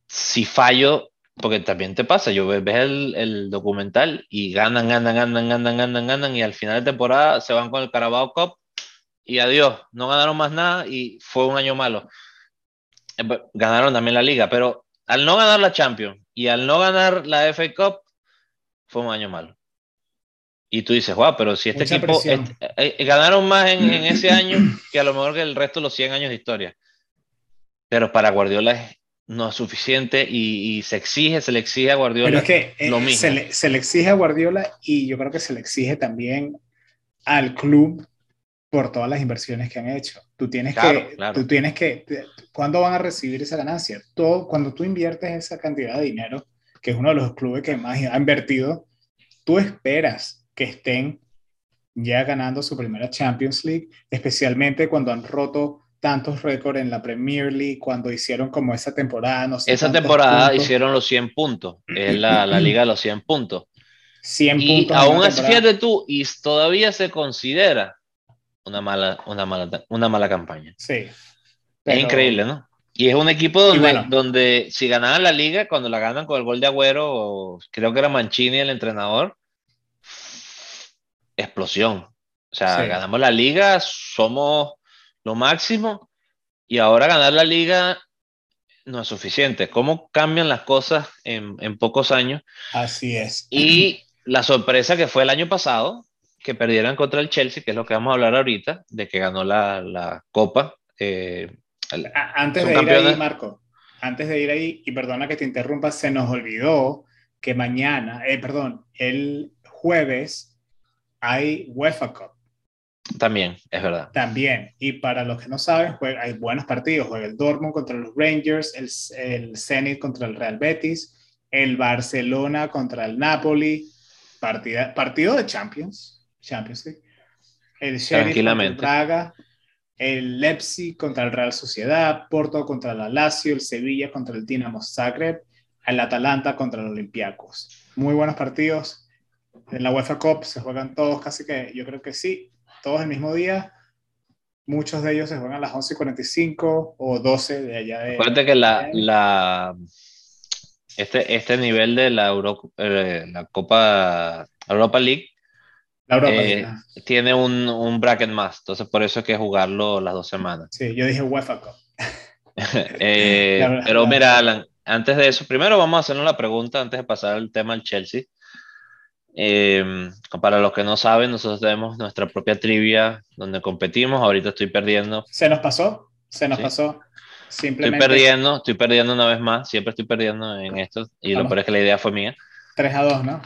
[SPEAKER 2] si fallo, porque también te pasa, yo ves el, el, documental y ganan, ganan, ganan, ganan, ganan, ganan, y al final de temporada se van con el Carabao Cup y adiós, no ganaron más nada y fue un año malo. Eh, ganaron también la liga, pero al no ganar la Champions y al no ganar la FA Cup, fue un año malo. Y tú dices, wow, pero si este equipo eh, eh, ganaron más en, en, ese año que a lo mejor que el resto de los 100 años de historia. Pero para Guardiola es no es suficiente y, se exige, se le exige a Guardiola
[SPEAKER 1] que, eh, lo mismo. Se le, se le, exige a Guardiola y yo creo que se le exige también al club por todas las inversiones que han hecho. Tú tienes que, tú tienes que, ¿cuándo van a recibir esa ganancia? Todo, cuando tú inviertes esa cantidad de dinero, que es uno de los clubes que más ha invertido, tú esperas que estén ya ganando su primera Champions League, especialmente cuando han roto tantos récords en la Premier League cuando hicieron como esa temporada. No sé
[SPEAKER 2] esa temporada hicieron los 100 puntos, es la, la, liga de los 100 puntos.
[SPEAKER 1] 100
[SPEAKER 2] y
[SPEAKER 1] puntos.
[SPEAKER 2] Aún así, fíjate tú, y todavía se considera una mala, una mala, una mala campaña.
[SPEAKER 1] Sí.
[SPEAKER 2] Es increíble, ¿no? Y es un equipo donde, donde si ganaban la liga, cuando la ganan con el gol de Agüero, creo que era Mancini el entrenador, explosión. O sea, ganamos la liga, somos lo máximo y ahora ganar la liga no es suficiente. ¿Cómo cambian las cosas en, en pocos años?
[SPEAKER 1] Así es.
[SPEAKER 2] Y la sorpresa que fue el año pasado, que perdieran contra el Chelsea, que es lo que vamos a hablar ahorita, de que ganó la, la Copa. Eh,
[SPEAKER 1] antes de ir ahí, Marco, antes de ir ahí, y perdona que te interrumpa, se nos olvidó que mañana, eh, perdón, el jueves hay UEFA Cup.
[SPEAKER 2] También, es verdad.
[SPEAKER 1] También. Y para los que no saben, hay buenos partidos. Juega el Dortmund contra los Rangers, el, el Zenit contra el Real Betis, el Barcelona contra el Napoli. Partida, partido de Champions. Champions League. El Sheriff contra el Braga. El Leipzig contra el Real Sociedad. Porto contra el Lazio. El Sevilla contra el Dinamo Zagreb. El Atalanta contra el Olympiacos. Muy buenos partidos. En la UEFA Cup se juegan todos, casi que yo creo que sí todos el mismo día. Muchos de ellos se juegan a las 11.45 o 12 de allá de...
[SPEAKER 2] Acuérdate que la, la, este, este nivel de la, Euro, eh, la Copa Europa League eh, tiene un, un, bracket más, entonces por eso hay que jugarlo las dos semanas.
[SPEAKER 1] Sí, yo dije UEFA Cup.
[SPEAKER 2] eh, pero mira, Alan, antes de eso, primero vamos a hacernos la pregunta antes de pasar al tema del Chelsea. Eh, para los que no saben, nosotros tenemos nuestra propia trivia donde competimos. Ahorita estoy perdiendo.
[SPEAKER 1] ¿Se nos pasó? Se nos pasó.
[SPEAKER 2] Simplemente... Estoy perdiendo, estoy perdiendo una vez más. Siempre estoy perdiendo en esto. Y lo peor es que la idea fue mía.
[SPEAKER 1] 3 a 2, ¿no?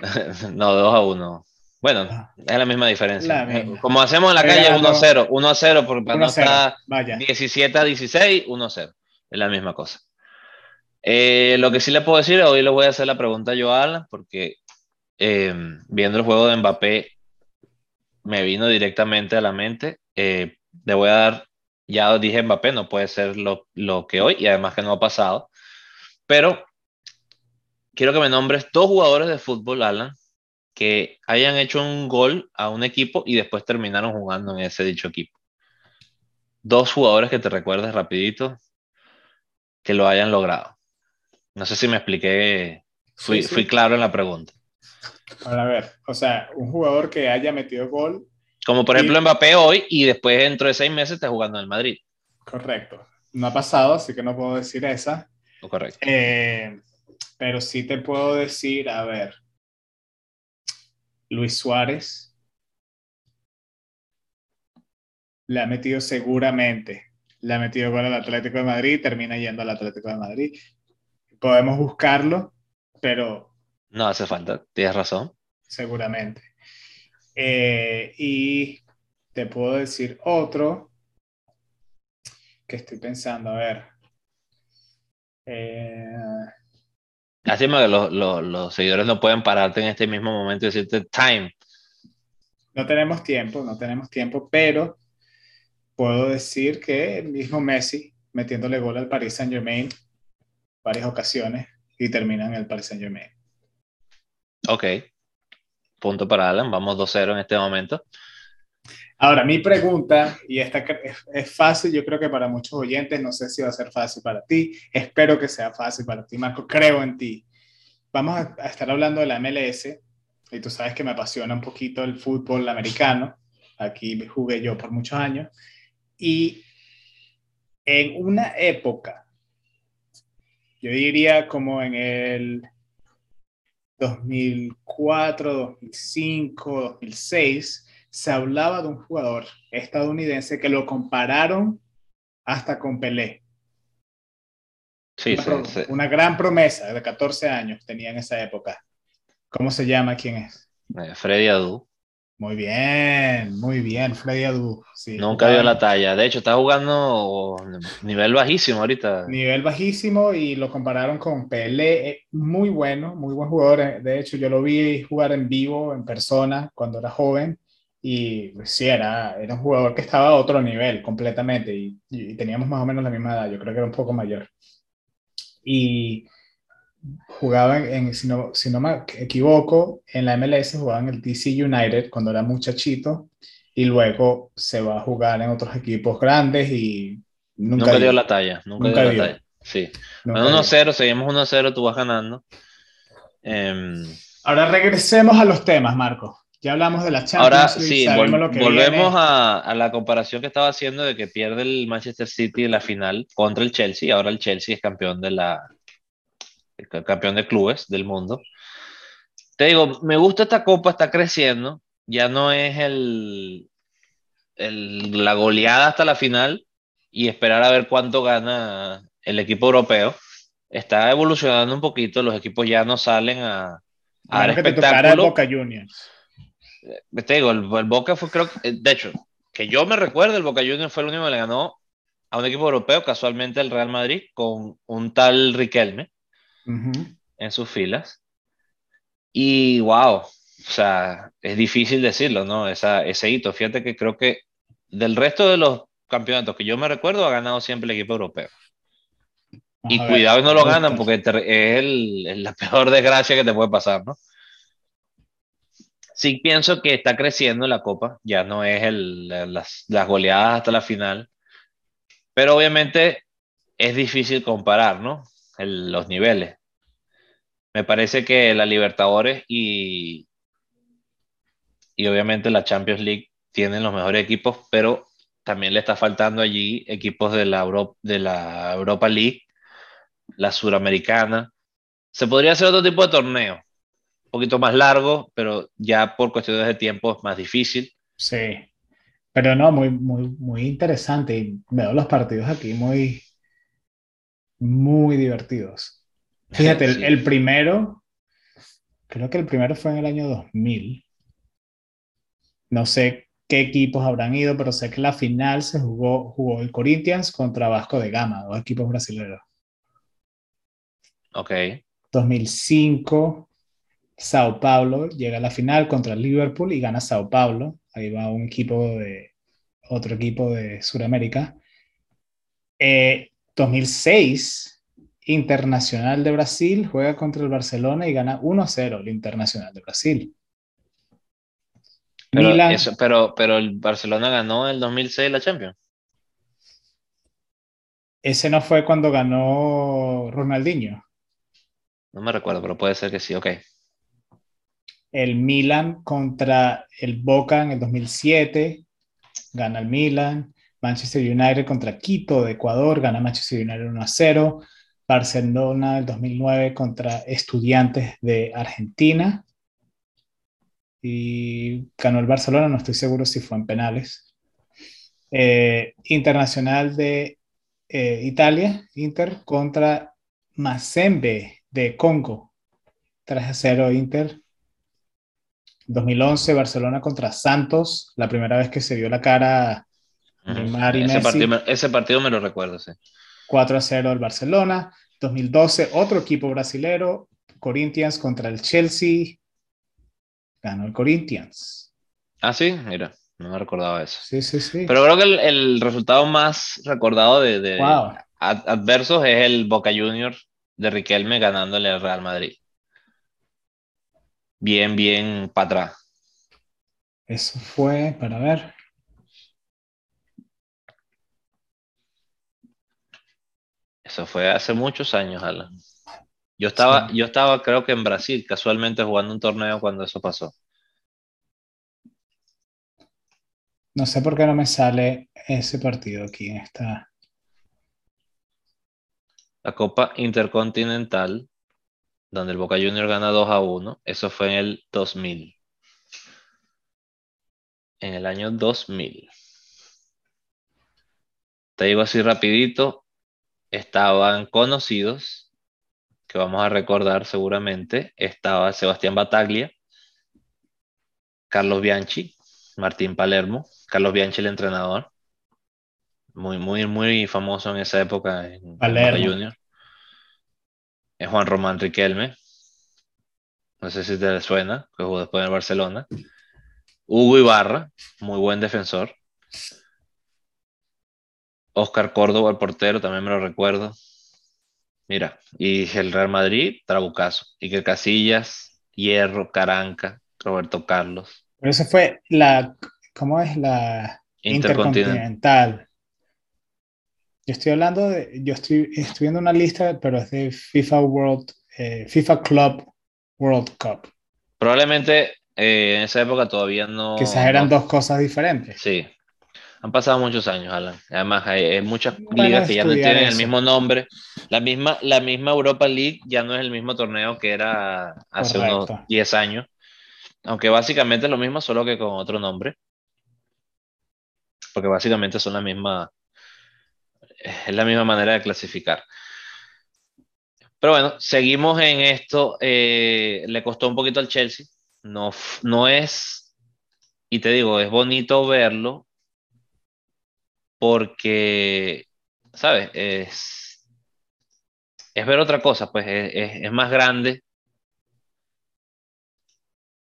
[SPEAKER 2] no, 2 a 1. Bueno, ah. es la misma diferencia. Como hacemos en la calle, 1 a 0. 1 a 0, porque para no estar 17 a 16, 1 a 0. Es la misma cosa. Eh, lo que sí le puedo decir, hoy le voy a hacer la pregunta yo a Alan, porque eh, viendo el juego de Mbappé, me vino directamente a la mente. Eh, le voy a dar, ya dije Mbappé, no puede ser lo, lo que hoy, y además que no ha pasado. Pero quiero que me nombres dos jugadores de fútbol, Alan, que hayan hecho un gol a un equipo y después terminaron jugando en ese dicho equipo. Dos jugadores que te recuerdes rapidito que lo hayan logrado. No sé si me expliqué, fui, fui claro en la pregunta.
[SPEAKER 1] A ver, o sea, un jugador que haya metido gol.
[SPEAKER 2] Como por ejemplo Mbappé hoy y después dentro de seis meses está jugando en el Madrid.
[SPEAKER 1] Correcto. No ha pasado, así que no puedo decir esa.
[SPEAKER 2] correcto.
[SPEAKER 1] Eh, pero sí te puedo decir, a ver, Luis Suárez le ha metido seguramente, le ha metido gol al Atlético de Madrid, termina yendo al Atlético de Madrid. Podemos buscarlo, pero...
[SPEAKER 2] No hace falta, tienes razón.
[SPEAKER 1] Seguramente. Eh, y te puedo decir otro que estoy pensando, a ver. Eh,
[SPEAKER 2] Así que los, los, seguidores no pueden pararte en este mismo momento y decirte time.
[SPEAKER 1] No tenemos tiempo, no tenemos tiempo, pero puedo decir que el mismo Messi metiéndole gol al Paris Saint Germain varias ocasiones y termina en el Paris Saint Germain.
[SPEAKER 2] Ok. Punto para Alan. Vamos 2-0 en este momento.
[SPEAKER 1] Ahora, mi pregunta, y esta es, fácil, yo creo que para muchos oyentes, no sé si va a ser fácil para ti, espero que sea fácil para ti, Marco, creo en ti. Vamos a, estar hablando de la MLS, y tú sabes que me apasiona un poquito el fútbol americano, aquí jugué yo por muchos años, y en una época, yo diría como en el 2004, 2005, 2006, se hablaba de un jugador estadounidense que lo compararon hasta con Pelé.
[SPEAKER 2] Sí,
[SPEAKER 1] una,
[SPEAKER 2] sí,
[SPEAKER 1] una gran promesa de 14 años tenía en esa época. ¿Cómo se llama? ¿Quién es?
[SPEAKER 2] Eh, Freddy Adu.
[SPEAKER 1] Muy bien, muy bien, Freddy Adu.
[SPEAKER 2] Nunca dio la talla. De hecho, está jugando nivel bajísimo ahorita.
[SPEAKER 1] Nivel bajísimo y lo compararon con Pelé. Eh, muy bueno, muy buen jugador. De hecho, yo lo vi jugar en vivo, en persona, cuando era joven. Y pues, sí, era, era un jugador que estaba a otro nivel completamente y, teníamos más o menos la misma edad, yo creo que era un poco mayor. Y jugaba en, si, no, si no me equivoco, en la MLS jugaba en el DC United cuando era muchachito y luego se va a jugar en otros equipos grandes y
[SPEAKER 2] nunca, dio, la talla, nunca, dio, la talla. Sí. 1-0, seguimos 1-0, tú vas ganando. Em,
[SPEAKER 1] Ahora regresemos a los temas, Marco. Ya hablamos de la Champions
[SPEAKER 2] Ahora sí, volvemos a, la comparación que estaba haciendo de que pierde el Manchester City en la final contra el Chelsea. Ahora el Chelsea es campeón de la campeón de clubes del mundo. Te digo, me gusta esta copa, está creciendo. Ya no es el, el, la goleada hasta la final y esperar a ver cuánto gana el equipo europeo. Está evolucionando un poquito, los equipos ya no salen a, a dar espectáculo.
[SPEAKER 1] Boca Juniors
[SPEAKER 2] te digo, el, Boca fue, creo, eh, de hecho, que yo me recuerdo, el Boca Juniors fue el único que le ganó a un equipo europeo, casualmente el Real Madrid, con un tal Riquelme en sus filas. Y wow, o sea, es difícil decirlo, ¿no? Esa, ese hito. Fíjate que creo que del resto de los campeonatos que yo me recuerdo, ha ganado siempre el equipo europeo. y cuidado y no lo ganan porque es el, la peor desgracia que te puede pasar, ¿no? sí pienso que está creciendo la Copa, ya no es el, las, las, goleadas hasta la final, pero obviamente es difícil comparar, ¿no? Los niveles. Me parece que la Libertadores y, y obviamente la Champions League tienen los mejores equipos, pero también le está faltando allí equipos de la, Europa, de la Europa League, la Suramericana. Se podría hacer otro tipo de torneo, poquito más largo, pero ya por cuestiones de tiempo es más difícil.
[SPEAKER 1] Sí, pero no, muy, muy, muy interesante y veo los partidos aquí muy, muy divertidos. Fíjate, el, primero, creo que el primero fue en el año 2000. No sé qué equipos habrán ido, pero sé que la final se jugó, jugó el Corinthians contra Vasco de Gama, dos equipos brasileños.
[SPEAKER 2] Ok.
[SPEAKER 1] 2005, Sao Paulo llega a la final contra Liverpool y gana Sao Paulo. Ahí va un equipo de otro equipo de Sudamérica. 2006, eh, Internacional de Brasil juega contra el Barcelona y gana 1-0 el Internacional de Brasil.
[SPEAKER 2] Pero, pero, pero el Barcelona ganó en el 2006 la Champions.
[SPEAKER 1] Ese no fue cuando ganó Ronaldinho.
[SPEAKER 2] No me recuerdo, pero puede ser que sí, ok.
[SPEAKER 1] El Milan contra el Boca en el 2007, gana el Milan. Manchester United contra Quito de Ecuador, gana Manchester United 1 a 0. Barcelona el 2009 contra Estudiantes de Argentina. Y ganó el Barcelona, no estoy seguro si fue en penales. Eh, Internacional de eh, Italia, Inter contra Mazembe de Congo. 3 a 0 Inter. 2011 Barcelona contra Santos, la primera vez que se dio la cara
[SPEAKER 2] Neymar y ese Partido, ese partido me lo recuerdo, sí.
[SPEAKER 1] 4 a 0 el Barcelona. 2012 otro equipo brasilero, Corinthians contra el Chelsea. Ganó el Corinthians.
[SPEAKER 2] Ah, sí, mira, no me recordaba eso.
[SPEAKER 1] Sí, sí, sí.
[SPEAKER 2] Pero creo que el, resultado más recordado de, de adversos es el Boca Juniors de Riquelme ganándole al Real Madrid. Bien, bien para atrás.
[SPEAKER 1] Eso fue, para ver.
[SPEAKER 2] Eso fue hace muchos años, Alan. Yo estaba, yo estaba, creo que en Brasil, casualmente jugando un torneo cuando eso pasó.
[SPEAKER 1] No sé por qué no me sale ese partido aquí en esta.
[SPEAKER 2] La Copa Intercontinental, donde el Boca Junior gana 2 a 1, eso fue en el 2000. En el año 2000. Te digo así rapidito, estaban conocidos, que vamos a recordar seguramente, estaba Sebastián Bataglia, Carlos Bianchi, Martín Palermo, Carlos Bianchi el entrenador, muy, muy, muy famoso en esa época en Palermo. Junior. Es Juan Román Riquelme. No sé si te suena, que jugó después en Barcelona. Hugo Ibarra, muy buen defensor. Oscar Córdoba, el portero, también me lo recuerdo. Mira, y el Real Madrid, Trabucazo. Y que Casillas, Hierro, Caranca, Roberto Carlos.
[SPEAKER 1] Pero esa fue la, ¿cómo es la intercontinental? Yo estoy hablando de, yo estoy, estoy viendo una lista, pero es de FIFA World, eh, FIFA Club World Cup.
[SPEAKER 2] Probablemente eh, en esa época todavía no.
[SPEAKER 1] Quizás eran dos cosas diferentes.
[SPEAKER 2] Sí. Han pasado muchos años, Alan. Además, hay, muchas ligas que ya no tienen el mismo nombre. La misma, la misma Europa League ya no es el mismo torneo que era hace unos 10 años. Aunque básicamente es lo mismo, solo que con otro nombre. Porque básicamente son la misma, es la misma manera de clasificar. Pero bueno, seguimos en esto. Eh, le costó un poquito al Chelsea. No, no es, y te digo, es bonito verlo porque, ¿sabes? Es, es ver otra cosa, pues es, más grande.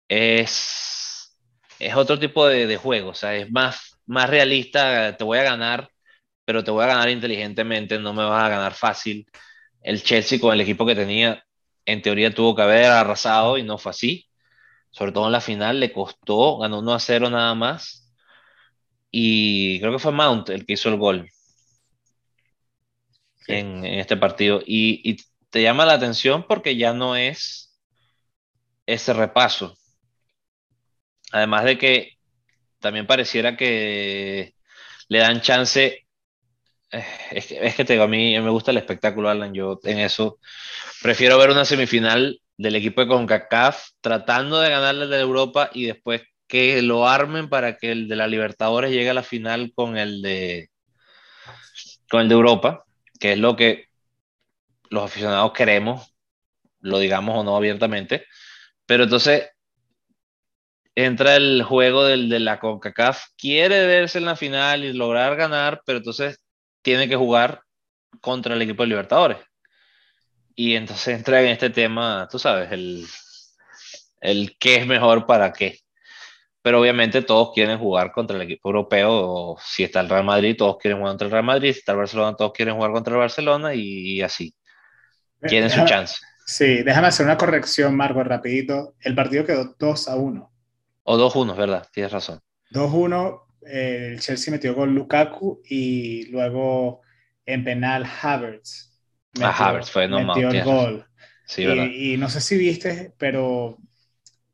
[SPEAKER 2] Es, es otro tipo de, de juego, o sea, es más, más realista. Te voy a ganar pero te voy a ganar inteligentemente, no me vas a ganar fácil. El Chelsea con el equipo que tenía, en teoría tuvo que haber arrasado y no fue así. Sobre todo en la final le costó, ganó 1 a 0 nada más. Y creo que fue Mount el que hizo el gol en, este partido. Y, y te llama la atención porque ya no es ese repaso. Además de que también pareciera que le dan chance eh, es que, es que te digo, a mí me gusta el espectáculo, Alan. Yo en eso prefiero ver una semifinal del equipo de CONCACAF tratando de ganarle de Europa y después que lo armen para que el de la Libertadores llegue a la final con el de con el de Europa, que es lo que los aficionados queremos, lo digamos o no abiertamente, pero entonces entra el juego del, de la CONCACAF, quiere verse en la final y lograr ganar, pero entonces tiene que jugar contra el equipo de Libertadores. Y entonces entra en este tema, tú sabes, el, el qué es mejor para qué. Pero obviamente todos quieren jugar contra el equipo europeo. Si está el Real Madrid, todos quieren jugar contra el Real Madrid. Si está el Barcelona, todos quieren jugar contra el Barcelona y, así. Quieren su chance.
[SPEAKER 1] Sí, déjame hacer una corrección, Marco, rapidito. El partido quedó 2 a 1.
[SPEAKER 2] O 2-1, ¿verdad? Tienes razón.
[SPEAKER 1] 2-1, el Chelsea metió gol Lukaku y luego en penal Havertz.
[SPEAKER 2] Metió, ah, Havertz fue normal.
[SPEAKER 1] Metió el gol. Sí, y, y, no sé si viste, pero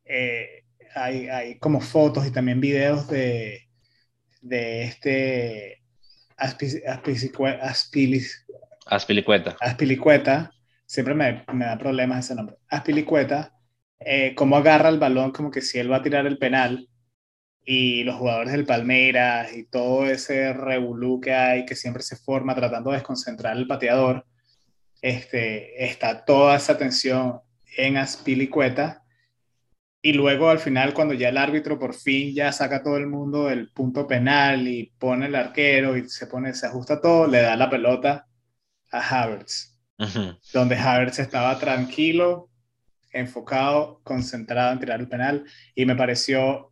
[SPEAKER 1] eh, hay, hay, como fotos y también videos de, de este Aspilicueta. Aspilicueta. Siempre me, me da problemas ese nombre. Aspilicueta eh, cómo agarra el balón como que si él va a tirar el penal y los jugadores del Palmeiras y todo ese revolú que hay que siempre se forma tratando de desconcentrar el pateador, este, está toda esa tensión en Aspilicueta y luego al final cuando ya el árbitro por fin ya saca todo el mundo del punto penal y pone el arquero y se pone, se ajusta todo, le da la pelota a Havertz, donde Havertz estaba tranquilo, enfocado, concentrado en tirar el penal. Y me pareció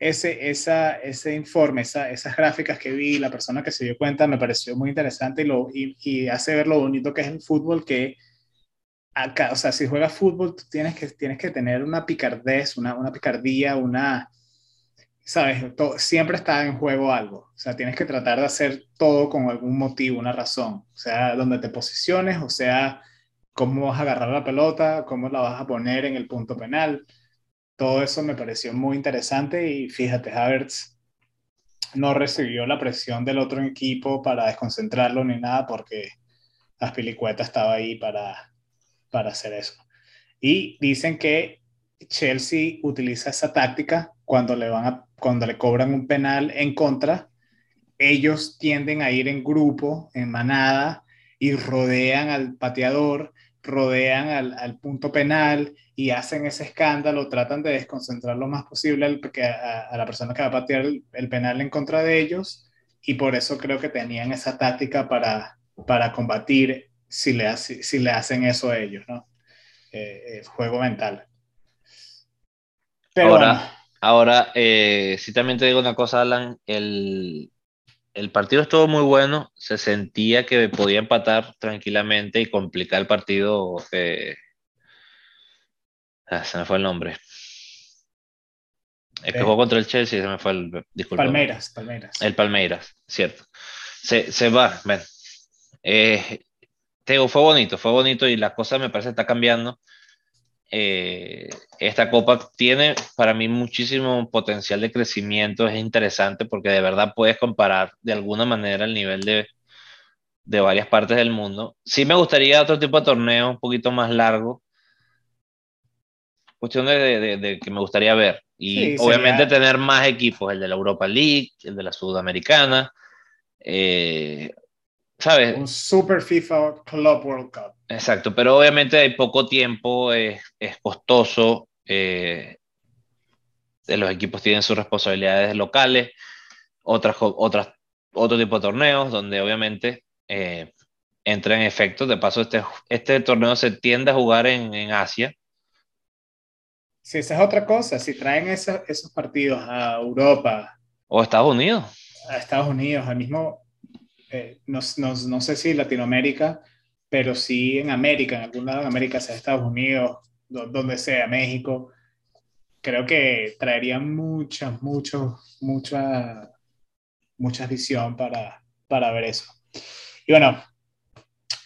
[SPEAKER 1] ese, esa, ese informe, esa, esas gráficas que vi, la persona que se dio cuenta, me pareció muy interesante y, lo, y, hace ver lo bonito que es el fútbol, que acá, o sea, si juegas fútbol, tú tienes que, tienes que tener una picardez, una, una picardía, una, sabes, siempre está en juego algo, o sea, tienes que tratar de hacer todo con algún motivo, una razón, o sea, donde te posiciones, o sea, cómo vas a agarrar la pelota, cómo la vas a poner en el punto penal. Todo eso me pareció muy interesante y fíjate, Havertz no recibió la presión del otro equipo para desconcentrarlo ni nada porque Aspilicueta estaba ahí para, para hacer eso. Y dicen que Chelsea utiliza esa táctica cuando le, van a, cuando le cobran un penal en contra. Ellos tienden a ir en grupo, en manada, y rodean al pateador rodean al, punto penal y hacen ese escándalo, tratan de desconcentrar lo más posible al, a, la persona que va a patear el, penal en contra de ellos y por eso creo que tenían esa táctica para, para combatir si le, si le hacen eso a ellos, ¿no? Eh, el juego mental.
[SPEAKER 2] ahora, ahora eh, sí también te digo una cosa, Alan, el, el partido estuvo muy bueno, se sentía que podía empatar tranquilamente y complicar el partido. Eh, ah, se me fue el nombre. El que jugó contra el Chelsea, se me fue el.
[SPEAKER 1] Disculpa. Palmeiras, Palmeiras.
[SPEAKER 2] El Palmeiras, cierto. Se, se va, ven. Eh, fue bonito, fue bonito y la cosa me parece está cambiando. Eh, esta copa tiene para mí muchísimo potencial de crecimiento, es interesante porque de verdad puedes comparar de alguna manera el nivel de, de varias partes del mundo. Sí me gustaría otro tipo de torneo un poquito más largo, cuestión de, de, que me gustaría ver. Y obviamente tener más equipos, el de la Europa League, el de la Sudamericana. Eh, ¿Sabes?
[SPEAKER 1] Un Super FIFA Club World Cup.
[SPEAKER 2] Exacto, pero obviamente hay poco tiempo, es, costoso, eh, los equipos tienen sus responsabilidades locales, otras, otras, otro tipo de torneos donde obviamente eh, entra en efecto. De paso, este, este torneo se tiende a jugar en, en Asia.
[SPEAKER 1] Sí, esa es otra cosa. Si traen esos, esos partidos a Europa.
[SPEAKER 2] O a Estados Unidos.
[SPEAKER 1] A Estados Unidos, al mismo, eh, no, no, no, sé si Latinoamérica, pero sí en América, en algún lado en América, sea Estados Unidos, donde sea, México, creo que traería mucha, mucho, mucha, mucha visión para, para ver eso. Y bueno,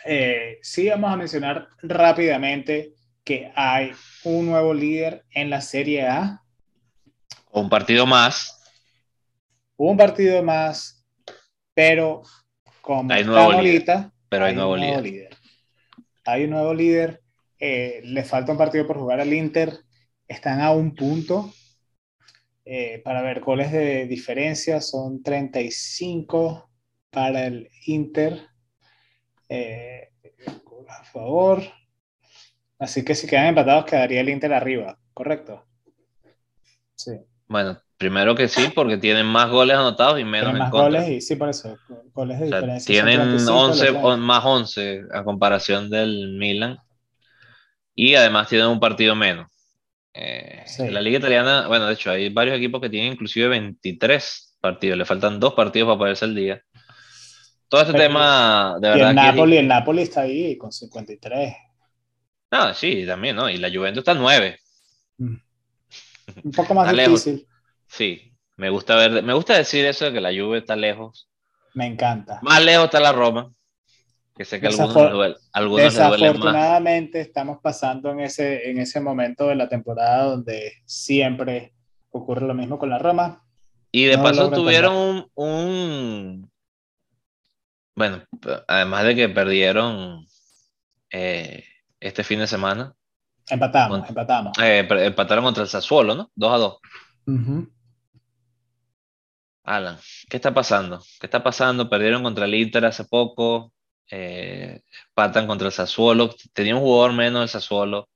[SPEAKER 1] eh, sí vamos a mencionar rápidamente que hay un nuevo líder en la Serie A.
[SPEAKER 2] Un partido más.
[SPEAKER 1] Un partido más, pero como
[SPEAKER 2] hay nuevo ahorita, pero hay, nuevo, líder.
[SPEAKER 1] Hay un nuevo líder eh, le falta un partido por jugar al Inter, están a un punto. Eh, para ver goles de diferencia son 35 para el Inter eh, a favor. Así que si quedan empatados quedaría el Inter arriba, ¿correcto?
[SPEAKER 2] Sí. Bueno, primero que sí, porque tienen más goles anotados y menos
[SPEAKER 1] más goles y sí, por eso, goles de diferencia.
[SPEAKER 2] Tienen 11, más 11 a comparación del Milan y además tienen un partido menos. Eh, la liga italiana, bueno, de hecho hay varios equipos que tienen inclusive 23 partidos, le faltan dos partidos para poderse el día. Todo este tema, de verdad.
[SPEAKER 1] el Napoli, el Napoli está ahí con 53.
[SPEAKER 2] Ah, sí, también, ¿no? Y la Juventus está 9.
[SPEAKER 1] Mm. Un poco más difícil.
[SPEAKER 2] Sí, me gusta ver, me gusta decir eso de que la Juve está lejos.
[SPEAKER 1] Me encanta.
[SPEAKER 2] Más lejos está la Roma. Que sé que algunos, duele, algunos
[SPEAKER 1] Desafortunadamente estamos pasando en ese, en ese momento de la temporada donde siempre ocurre lo mismo con la Roma.
[SPEAKER 2] Y de paso tuvieron un, Bueno, además de que perdieron eh, este fin de semana.
[SPEAKER 1] Empatamos, empatamos.
[SPEAKER 2] Eh, empataron contra el Sassuolo, ¿no? 2 a 2. Alan, ¿qué está pasando? ¿Qué está pasando? Perdieron contra el Inter hace poco eh, patan contra el Sassuolo, tenía un jugador menos el Sassuolo.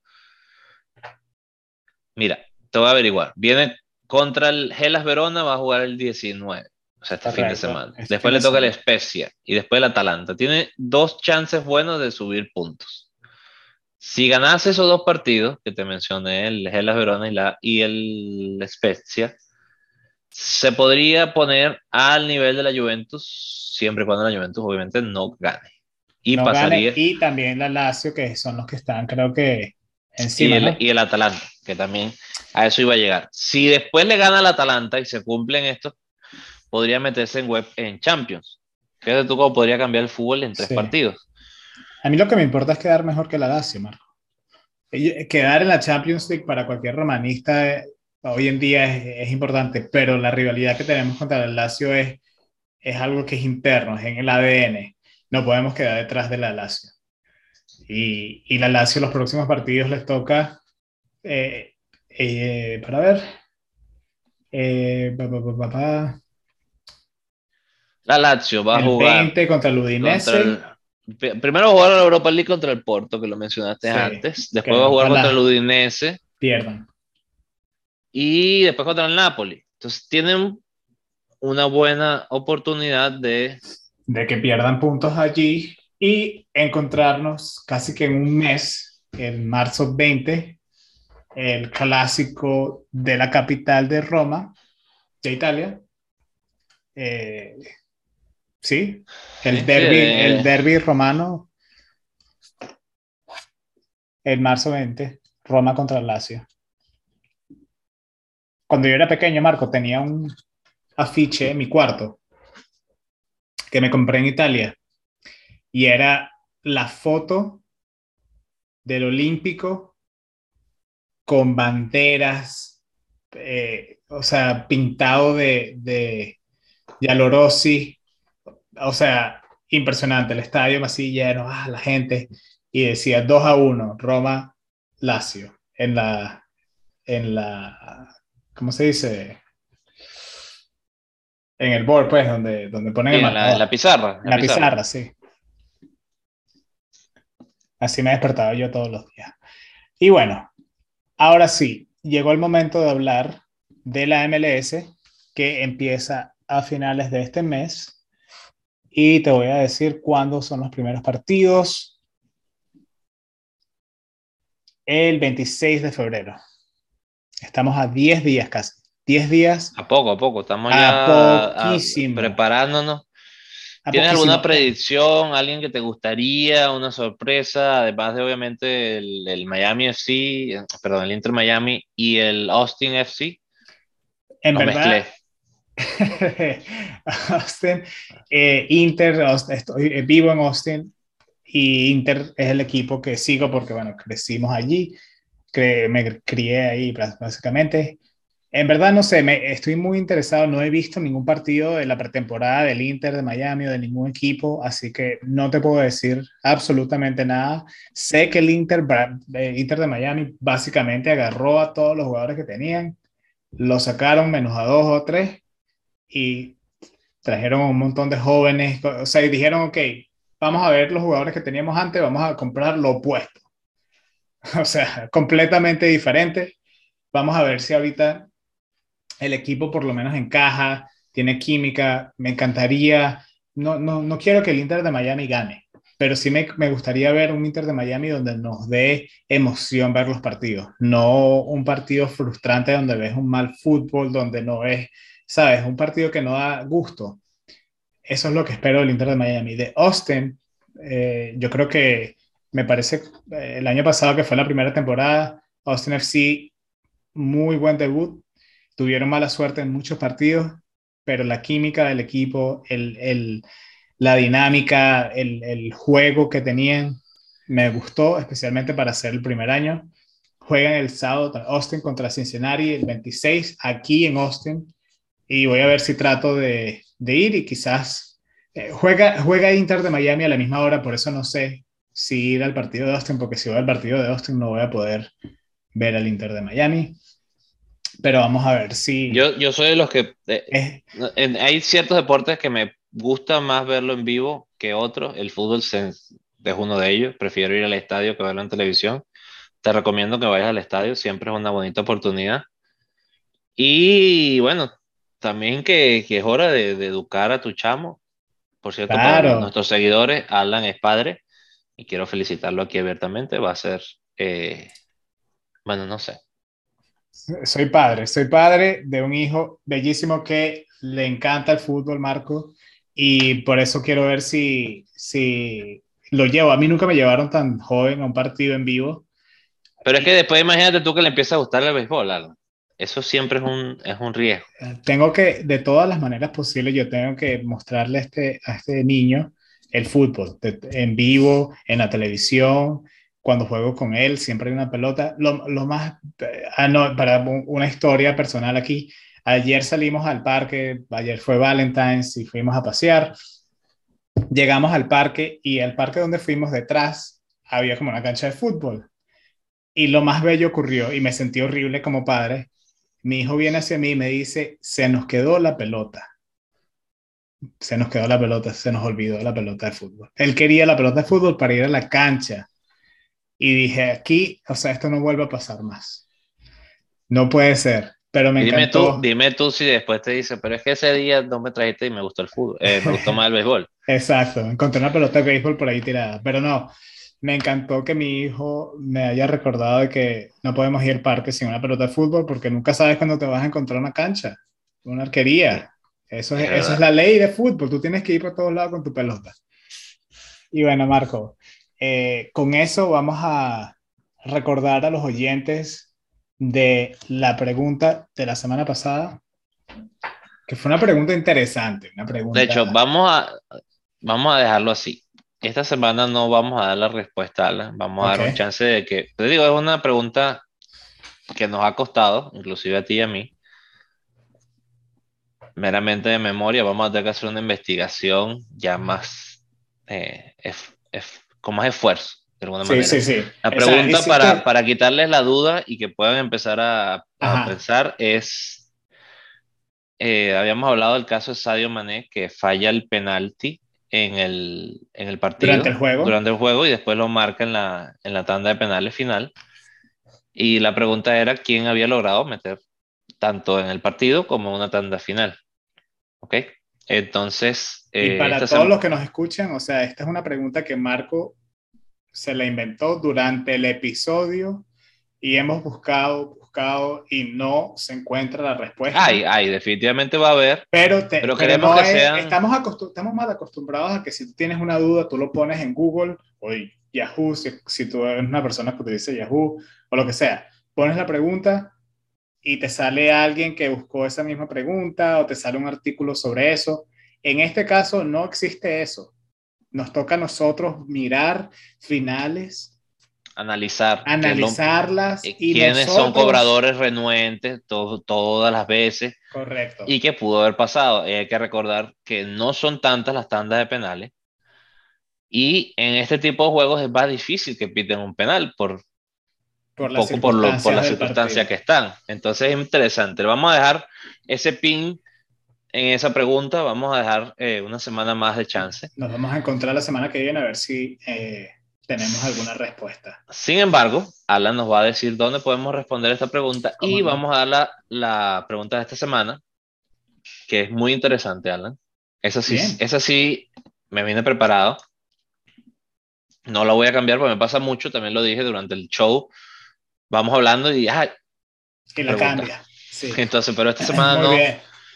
[SPEAKER 2] Mira, te voy a averiguar. Viene contra el Gelas Verona, va a jugar el 19, o sea, este fin de semana. Este después le toca el Spezia y después el Atalanta. Tiene dos chances buenos de subir puntos. Si ganase esos dos partidos que te mencioné, el Gelas Verona y, la, y el Spezia, se podría poner al nivel de la Juventus, siempre y cuando la Juventus obviamente no gane.
[SPEAKER 1] Y pasaría. y también la Lazio, que son los que están, creo que encima.
[SPEAKER 2] Y el, y el Atalanta, que también a eso iba a llegar. Si después le gana al Atalanta y se cumplen estos, podría meterse en web en Champions. Fíjate tú cómo podría cambiar el fútbol en tres partidos.
[SPEAKER 1] A mí lo que me importa es quedar mejor que la Lazio, Marco. Quedar en la Champions League para cualquier romanista eh, hoy en día es, es, importante, pero la rivalidad que tenemos contra el Lazio es, es algo que es interno, es en el ADN no podemos quedar detrás de la Lazio. Y, y la Lazio los próximos partidos les toca, eh, eh, para ver, eh,
[SPEAKER 2] la Lazio va a jugar
[SPEAKER 1] 20 contra el Udinese.
[SPEAKER 2] Primero va a jugar la Europa League contra el Porto, que lo mencionaste antes. Después va a jugar contra el Udinese.
[SPEAKER 1] Pierdan.
[SPEAKER 2] Y después contra el Napoli. Entonces tienen una buena oportunidad de
[SPEAKER 1] de que pierdan puntos allí y encontrarnos casi que en un mes, en marzo 20, el clásico de la capital de Roma, de Italia. Eh, sí, el derby, el derby romano, el marzo 20, Roma contra Lazio. Cuando yo era pequeño, Marco, tenía un afiche en mi cuarto que me compré en Italia. Y era la foto del Olímpico con banderas, eh, o sea, pintado de, de Yalorossi, o sea, impresionante, el estadio así lleno, ah, la gente, y decía 2 a 1, Roma, Lazio, en la, en la, ¿cómo se dice? En el board, pues, donde, donde ponen
[SPEAKER 2] el la, la, pizarra.
[SPEAKER 1] La, la pizarra. sí. Así me he despertado yo todos los días. Y bueno, ahora sí, llegó el momento de hablar de la MLS que empieza a finales de este mes. Y te voy a decir cuándo son los primeros partidos. El 26 de febrero. Estamos a 10 días casi. 10 días.
[SPEAKER 2] A poco, a poco, estamos ya preparándonos. ¿Tienes alguna predicción, alguien que te gustaría, una sorpresa, además de obviamente el, Miami FC, perdón, el Inter Miami y el Austin FC?
[SPEAKER 1] En verdad, Austin, eh, Inter, estoy eh, vivo en Austin y Inter es el equipo que sigo porque, bueno, crecimos allí, me crié ahí básicamente En verdad no sé, estoy muy interesado, no he visto ningún partido de la pretemporada del Inter de Miami o de ningún equipo, así que no te puedo decir absolutamente nada. Sé que el Inter, eh, Inter de Miami básicamente agarró a todos los jugadores que tenían, lo sacaron menos a dos o tres y trajeron un montón de jóvenes, o sea, y dijeron, ok, vamos a ver los jugadores que teníamos antes, vamos a comprar lo opuesto. O sea, completamente diferente. Vamos a ver si ahorita el equipo por lo menos encaja, tiene química, me encantaría, no, no, no quiero que el Inter de Miami gane, pero sí me, me, gustaría ver un Inter de Miami donde nos dé emoción ver los partidos, no un partido frustrante donde ves un mal fútbol, donde no ves, sabes, un partido que no da gusto. Eso es lo que espero del Inter de Miami. De Austin, eh, yo creo que me parece eh, el año pasado que fue la primera temporada, Austin FC, muy buen debut, tuvieron mala suerte en muchos partidos, pero la química del equipo, el, el, la dinámica, el, el, juego que tenían, me gustó, especialmente para ser el primer año. Juegan el sábado Austin contra Cincinnati el 26 aquí en Austin y voy a ver si trato de, de ir y quizás eh, juega, juega Inter de Miami a la misma hora, por eso no sé si ir al partido de Austin, porque si voy al partido de Austin no voy a poder ver al Inter de Miami pero vamos a ver si...
[SPEAKER 2] Yo, yo soy de los que... Eh, hay ciertos deportes que me gusta más verlo en vivo que otros. El fútbol es uno de ellos. Prefiero ir al estadio que verlo en televisión. Te recomiendo que vayas al estadio. Siempre es una bonita oportunidad. Y bueno, también que, que es hora de, de, educar a tu chamo. Por cierto, para nuestros seguidores, Alan es padre. Y quiero felicitarlo aquí abiertamente. Va a ser... Eh, bueno, no sé
[SPEAKER 1] soy padre, soy padre de un hijo bellísimo que le encanta el fútbol, Marco, y por eso quiero ver si, si lo llevo. A mí nunca me llevaron tan joven a un partido en vivo.
[SPEAKER 2] Pero es que después imagínate tú que le empieza a gustar el béisbol, Eso siempre es un, es un riesgo.
[SPEAKER 1] Tengo que, de todas las maneras posibles, yo tengo que mostrarle a este, a este niño el fútbol, en vivo, en la televisión, cuando juego con él, siempre hay una pelota. Lo, lo más, ah, no, para una historia personal aquí, ayer salimos al parque, ayer fue Valentine's y fuimos a pasear. Llegamos al parque y el parque donde fuimos detrás había como una cancha de fútbol. Y lo más bello ocurrió y me sentí horrible como padre. Mi hijo viene hacia mí y me dice, se nos quedó la pelota. Se nos quedó la pelota, se nos olvidó la pelota de fútbol. Él quería la pelota de fútbol para ir a la cancha y dije, aquí, o sea, esto no vuelve a pasar más. No puede ser, pero me
[SPEAKER 2] dime
[SPEAKER 1] encantó.
[SPEAKER 2] Tú, dime tú si después te dice, pero es que ese día no me trajiste y me gustó el fútbol, eh, me gustó más el béisbol.
[SPEAKER 1] Exacto, encontré una pelota de béisbol por ahí tirada, pero no, me encantó que mi hijo me haya recordado de que no podemos ir al parque sin una pelota de fútbol porque nunca sabes cuándo te vas a encontrar una cancha, una arquería. Eso es, eso es la ley de fútbol, tú tienes que ir por todos lados con tu pelota. Y bueno, Marco, eh, con eso vamos a recordar a los oyentes de la pregunta de la semana pasada, que fue una pregunta interesante. Una pregunta...
[SPEAKER 2] De hecho, vamos a, vamos a dejarlo así. Esta semana no vamos a dar la respuesta, Alan. Vamos a dar un chance de que, te digo, es una pregunta que nos ha costado, inclusive a ti y a mí, meramente de memoria. Vamos a tener que hacer una investigación ya más eh, con más esfuerzo, de alguna manera.
[SPEAKER 1] Sí, sí,
[SPEAKER 2] La pregunta para, para, quitarles la duda y que puedan empezar a, pensar es, eh, habíamos hablado del caso de Sadio Mané, que falla el penalti en el, en el partido.
[SPEAKER 1] Durante el juego.
[SPEAKER 2] Durante el juego y después lo marca en la, en la tanda de penales final. Y la pregunta era quién había logrado meter tanto en el partido como en una tanda final. ¿Ok? Entonces...
[SPEAKER 1] y eh, para todos los que nos escuchan, o sea, esta es una pregunta que Marco se la inventó durante el episodio y hemos buscado, buscado y no se encuentra la respuesta.
[SPEAKER 2] Ay, ay, definitivamente va a haber.
[SPEAKER 1] Pero, pero queremos que sean... Estamos, estamos mal acostumbrados a que si tú tienes una duda, tú lo pones en Google o Yahoo, si, si tú eres una persona que utiliza Yahoo o lo que sea. Pones la pregunta y te sale alguien que buscó esa misma pregunta o te sale un artículo sobre eso. En este caso no existe eso. Nos toca a nosotros mirar finales
[SPEAKER 2] analizar.
[SPEAKER 1] Analizarlas.
[SPEAKER 2] y quiénes son cobradores renuentes todas las veces.
[SPEAKER 1] Correcto.
[SPEAKER 2] Y qué pudo haber pasado. hay que recordar que no son tantas las tandas de penales. Y en este tipo de juegos es más difícil que piten un penal por, por, poco por, lo, por las circunstancias que están. Entonces es interesante. Vamos a dejar ese pin en esa pregunta. Vamos a dejar eh, una semana más de chance.
[SPEAKER 1] Nos vamos a encontrar la semana que viene a ver si eh, tenemos alguna respuesta.
[SPEAKER 2] Sin embargo, Alan nos va a decir dónde podemos responder esta pregunta y vamos a dar la, la, pregunta de esta semana, que es muy interesante, Alan. Esa sí, esa sí me viene preparado. No la voy a cambiar porque me pasa mucho, también lo dije durante el show. Vamos hablando y ay,
[SPEAKER 1] que la cambia. Sí.
[SPEAKER 2] Entonces, pero esta semana
[SPEAKER 1] no.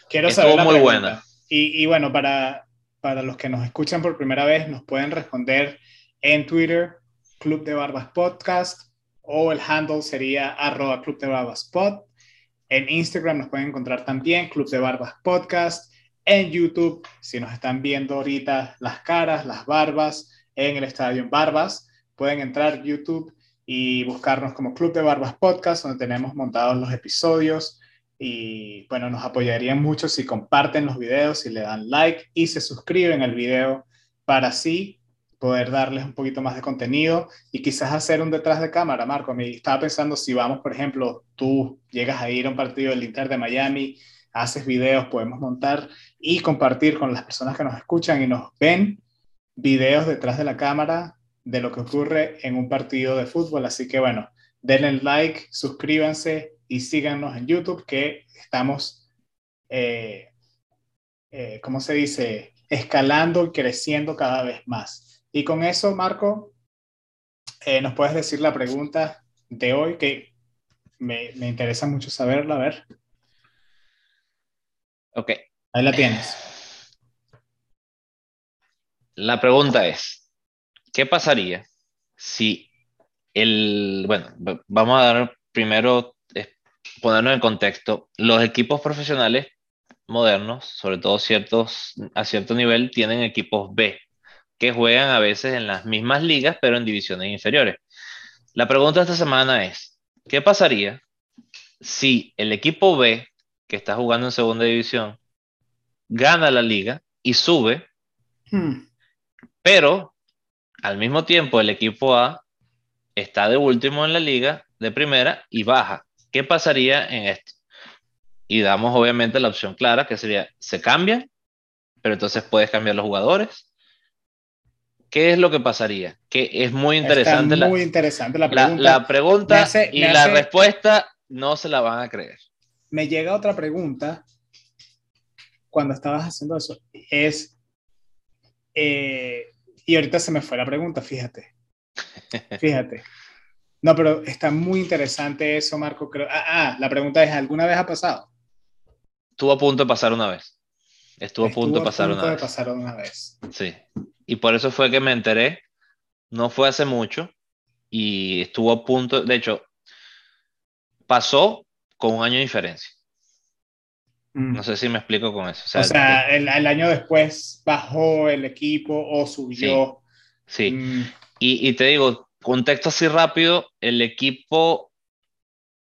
[SPEAKER 1] Quiero saber muy buena. Y, y, bueno, para, para los que nos escuchan por primera vez, nos pueden responder en Twitter, Club de Barbas Podcast, o el handle sería arroba Club de Barbas Pod. En Instagram nos pueden encontrar también Club de Barbas Podcast. En YouTube, si nos están viendo ahorita las caras, las barbas, en el Estadio Barbas, pueden entrar YouTube y buscarnos como Club de Barbas Podcast, donde tenemos montados los episodios. Y bueno, nos apoyarían mucho si comparten los videos, si le dan like y se suscriben al video para así poder darles un poquito más de contenido y quizás hacer un detrás de cámara, Marco. Me estaba pensando si vamos, por ejemplo, tú llegas a ir a un partido del Inter de Miami, haces videos, podemos montar y compartir con las personas que nos escuchan y nos ven videos detrás de la cámara de lo que ocurre en un partido de fútbol. Así que bueno, denle like, suscríbanse y síganos en YouTube que estamos, eh, eh, ¿cómo se dice? Escalando y creciendo cada vez más. Y con eso, Marco, eh, ¿nos puedes decir la pregunta de hoy que me, me, interesa mucho saberla? A ver.
[SPEAKER 2] Ok.
[SPEAKER 1] Ahí la tienes.
[SPEAKER 2] La pregunta es, ¿qué pasaría si el, bueno, vamos a dar primero, ponernos en contexto, los equipos profesionales modernos, sobre todo ciertos, a cierto nivel, tienen equipos B, que juegan a veces en las mismas ligas, pero en divisiones inferiores. La pregunta esta semana es, ¿qué pasaría si el equipo B, que está jugando en segunda división, gana la liga y sube, hmm. pero al mismo tiempo el equipo A está de último en la liga de primera y baja? ¿Qué pasaría en esto? Y damos obviamente la opción clara, que sería, se cambia, pero entonces puedes cambiar los jugadores, ¿qué es lo que pasaría? Que es muy interesante.
[SPEAKER 1] muy interesante la
[SPEAKER 2] pregunta. La, pregunta y la respuesta no se la van a creer.
[SPEAKER 1] Me llega otra pregunta cuando estabas haciendo eso. Es, eh, y ahorita se me fue la pregunta, fíjate. Fíjate. No, pero está muy interesante eso, Marco. Creo. Ah, ah, la pregunta es, ¿alguna vez ha pasado?
[SPEAKER 2] Estuvo a punto de pasar una vez. Estuvo, a punto de pasar,
[SPEAKER 1] una,
[SPEAKER 2] vez.
[SPEAKER 1] pasar una vez.
[SPEAKER 2] Sí y por eso fue que me enteré. No fue hace mucho y estuvo a punto, de hecho, pasó con un año de diferencia. Mm. No sé si me explico con eso.
[SPEAKER 1] O sea, el, año después bajó el equipo o subió.
[SPEAKER 2] Sí. Mm. Y, y, te digo, contexto así rápido, el equipo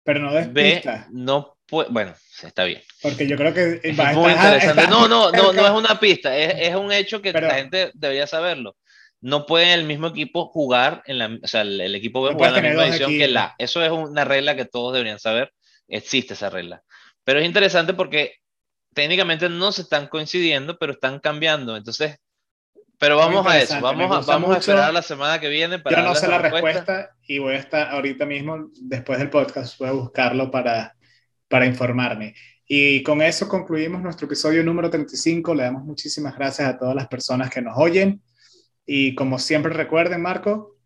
[SPEAKER 1] Pero no
[SPEAKER 2] B no puede, bueno, está bien.
[SPEAKER 1] Porque yo creo que
[SPEAKER 2] es muy interesante. no, no, no, no es una pista, es, es un hecho que la gente debería saberlo. No puede el mismo equipo jugar en la, o sea, el, equipo B jugar en la misma edición que la. Eso es una regla que todos deberían saber. Existe esa regla. Pero es interesante porque técnicamente no se están coincidiendo, pero están cambiando. Entonces, pero vamos a eso, vamos, a, vamos a esperar la semana que viene
[SPEAKER 1] para... Yo no sé la respuesta y voy a estar ahorita mismo, después del podcast, voy a buscarlo para, para informarme. Y con eso concluimos nuestro episodio número 35. Le damos muchísimas gracias a todas las personas que nos oyen. Y como siempre recuerden, Marco,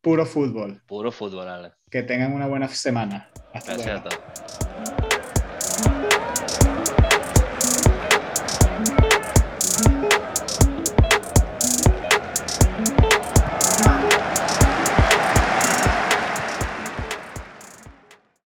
[SPEAKER 1] puro fútbol.
[SPEAKER 2] Puro fútbol, Ale.
[SPEAKER 1] Que tengan una buena semana. Hasta gracias a todos.